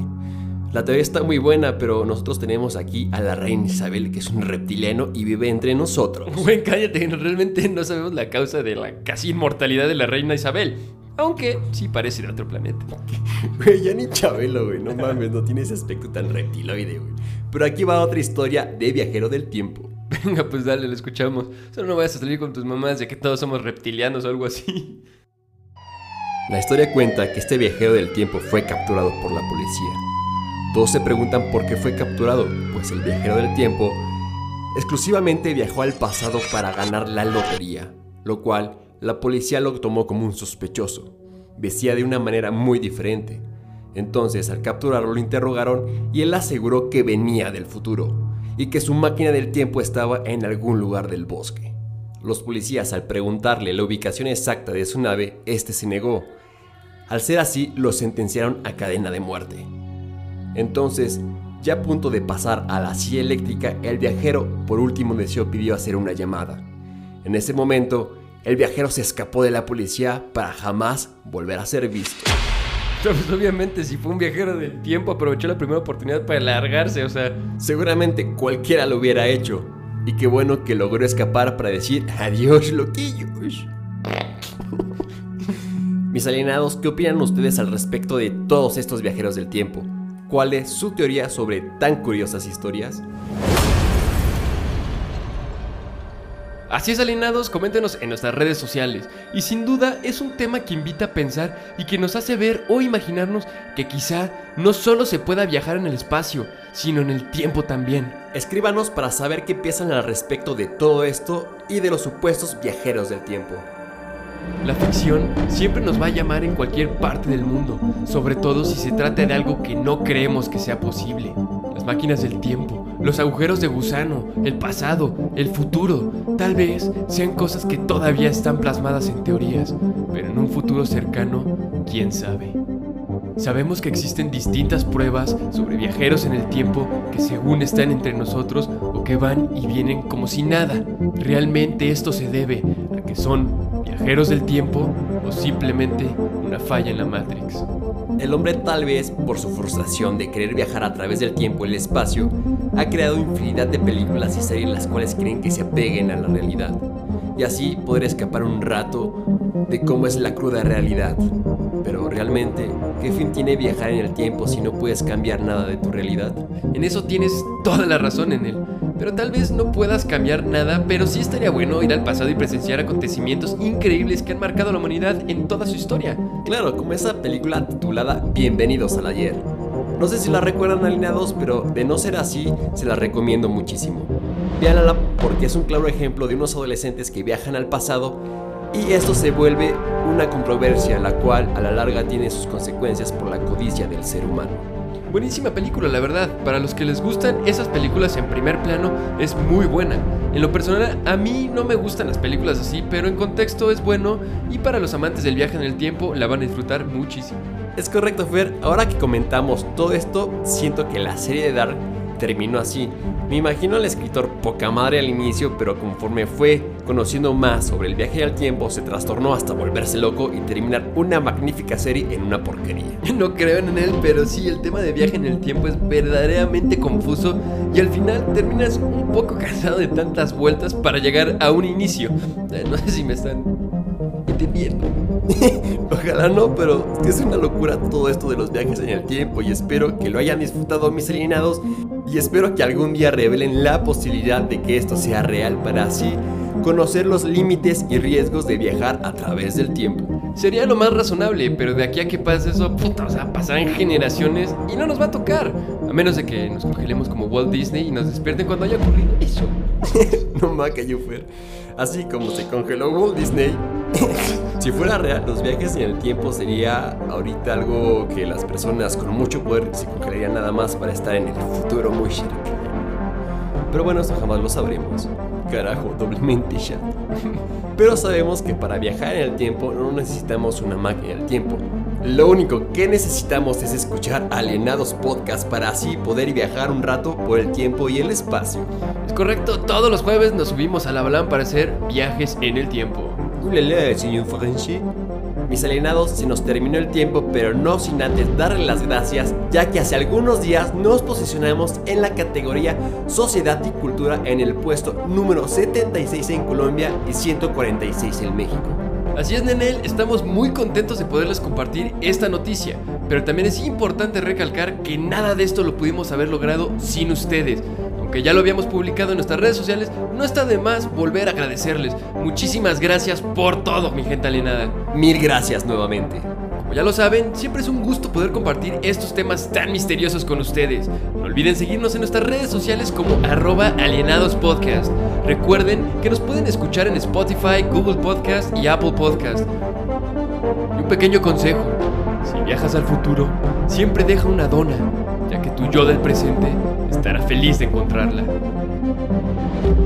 La teoría está muy buena, pero nosotros tenemos aquí a la reina Isabel, que es un reptiliano y vive entre nosotros. Güey, cállate, realmente no sabemos la causa de la casi inmortalidad de la reina Isabel. Aunque sí parece de otro planeta. Güey, ya ni Chabelo, güey, no mames, no tiene ese aspecto tan reptiloide, güey. Pero aquí va otra historia de viajero del tiempo. Venga, pues dale, lo escuchamos. Solo no vayas a salir con tus mamás de que todos somos reptilianos o algo así. La historia cuenta que este viajero del tiempo fue capturado por la policía. Todos se preguntan por qué fue capturado, pues el viajero del tiempo exclusivamente viajó al pasado para ganar la lotería, lo cual la policía lo tomó como un sospechoso. Vestía de una manera muy diferente. Entonces al capturarlo lo interrogaron y él aseguró que venía del futuro y que su máquina del tiempo estaba en algún lugar del bosque. Los policías al preguntarle la ubicación exacta de su nave, este se negó. Al ser así, lo sentenciaron a cadena de muerte. Entonces, ya a punto de pasar a la silla eléctrica, el viajero por último deseo pidió hacer una llamada. En ese momento, el viajero se escapó de la policía para jamás volver a ser visto. Pues obviamente si fue un viajero del tiempo aprovechó la primera oportunidad para largarse, o sea... Seguramente cualquiera lo hubiera hecho. Y qué bueno que logró escapar para decir adiós loquillos. Mis alienados, ¿qué opinan ustedes al respecto de todos estos viajeros del tiempo? ¿Cuál es su teoría sobre tan curiosas historias? Así es, alienados, coméntenos en nuestras redes sociales. Y sin duda es un tema que invita a pensar y que nos hace ver o imaginarnos que quizá no solo se pueda viajar en el espacio, sino en el tiempo también. Escríbanos para saber qué piensan al respecto de todo esto y de los supuestos viajeros del tiempo. La ficción siempre nos va a llamar en cualquier parte del mundo, sobre todo si se trata de algo que no creemos que sea posible. Las máquinas del tiempo, los agujeros de gusano, el pasado, el futuro, tal vez sean cosas que todavía están plasmadas en teorías, pero en un futuro cercano, quién sabe. Sabemos que existen distintas pruebas sobre viajeros en el tiempo que según están entre nosotros o que van y vienen como si nada. Realmente esto se debe a que son viajeros del tiempo o simplemente una falla en la Matrix. El hombre tal vez, por su frustración de querer viajar a través del tiempo y el espacio, ha creado infinidad de películas y series las cuales creen que se apeguen a la realidad. y así poder escapar un rato de cómo es la cruda realidad. Pero realmente, ¿qué fin tiene viajar en el tiempo si no puedes cambiar nada de tu realidad? En eso tienes toda la razón en él. Pero tal vez no puedas cambiar nada, pero sí estaría bueno ir al pasado y presenciar acontecimientos increíbles que han marcado a la humanidad en toda su historia. Claro, como esa película titulada Bienvenidos al ayer. No sé si la recuerdan alineados, pero de no ser así, se la recomiendo muchísimo. Véanla porque es un claro ejemplo de unos adolescentes que viajan al pasado y esto se vuelve una controversia, la cual a la larga tiene sus consecuencias por la codicia del ser humano. Buenísima película, la verdad. Para los que les gustan esas películas en primer plano, es muy buena. En lo personal, a mí no me gustan las películas así, pero en contexto es bueno y para los amantes del viaje en el tiempo la van a disfrutar muchísimo. Es correcto, Fer. Ahora que comentamos todo esto, siento que la serie de Dark terminó así. Me imagino al escritor poca madre al inicio, pero conforme fue conociendo más sobre el viaje al tiempo, se trastornó hasta volverse loco y terminar una magnífica serie en una porquería. No creo en él, pero sí, el tema de viaje en el tiempo es verdaderamente confuso y al final terminas un poco cansado de tantas vueltas para llegar a un inicio. Eh, No sé si me están entendiendo. Ojalá no, pero es una locura todo esto de los viajes en el tiempo y espero que lo hayan disfrutado mis alienados y espero que algún día revelen la posibilidad de que esto sea real para así conocer los límites y riesgos de viajar a través del tiempo. Sería lo más razonable, pero de aquí a que pase eso, puta, o sea, pasarán generaciones y no nos va a tocar. A menos de que nos congelemos como Walt Disney y nos despierten cuando haya ocurrido eso. no maca Yufer. Así como se congeló Walt Disney. Si fuera real, los viajes en el tiempo sería ahorita algo que las personas con mucho poder se congelarían nada más para estar en el futuro muy cercano. Pero bueno, eso jamás lo sabremos. Carajo, doblemente ya. Pero sabemos que para viajar en el tiempo no necesitamos una máquina del tiempo. Lo único que necesitamos es escuchar Alienados Podcast para así poder viajar un rato por el tiempo y el espacio. Es correcto, todos los jueves nos subimos a la Balan para hacer viajes en el tiempo. Ulele, señor Frenchy. Mis alienados, se nos terminó el tiempo, pero no sin antes darle las gracias, ya que hace algunos días nos posicionamos en la categoría Sociedad y Cultura en el puesto número 76 en Colombia y 146 en México. Así es, Nenel, estamos muy contentos de poderles compartir esta noticia, pero también es importante recalcar que nada de esto lo pudimos haber logrado sin ustedes. Aunque ya lo habíamos publicado en nuestras redes sociales, no está de más volver a agradecerles. Muchísimas gracias por todo, mi gente alienada. Mil gracias nuevamente. Como ya lo saben, siempre es un gusto poder compartir estos temas tan misteriosos con ustedes. No olviden seguirnos en nuestras redes sociales como arroba alienadospodcast. Recuerden que nos pueden escuchar en Spotify, Google Podcast y Apple Podcast. Y un pequeño consejo, si viajas al futuro, siempre deja una dona, tu yo del presente estará feliz de encontrarla.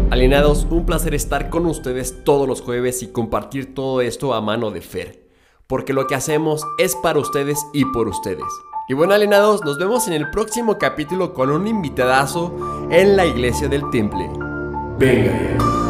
Alienados, un placer estar con ustedes todos los jueves y compartir todo esto a mano de Fer. Porque lo que hacemos es para ustedes y por ustedes. Y bueno, alienados, nos vemos en el próximo capítulo con un invitadazo en la iglesia del temple. Venga.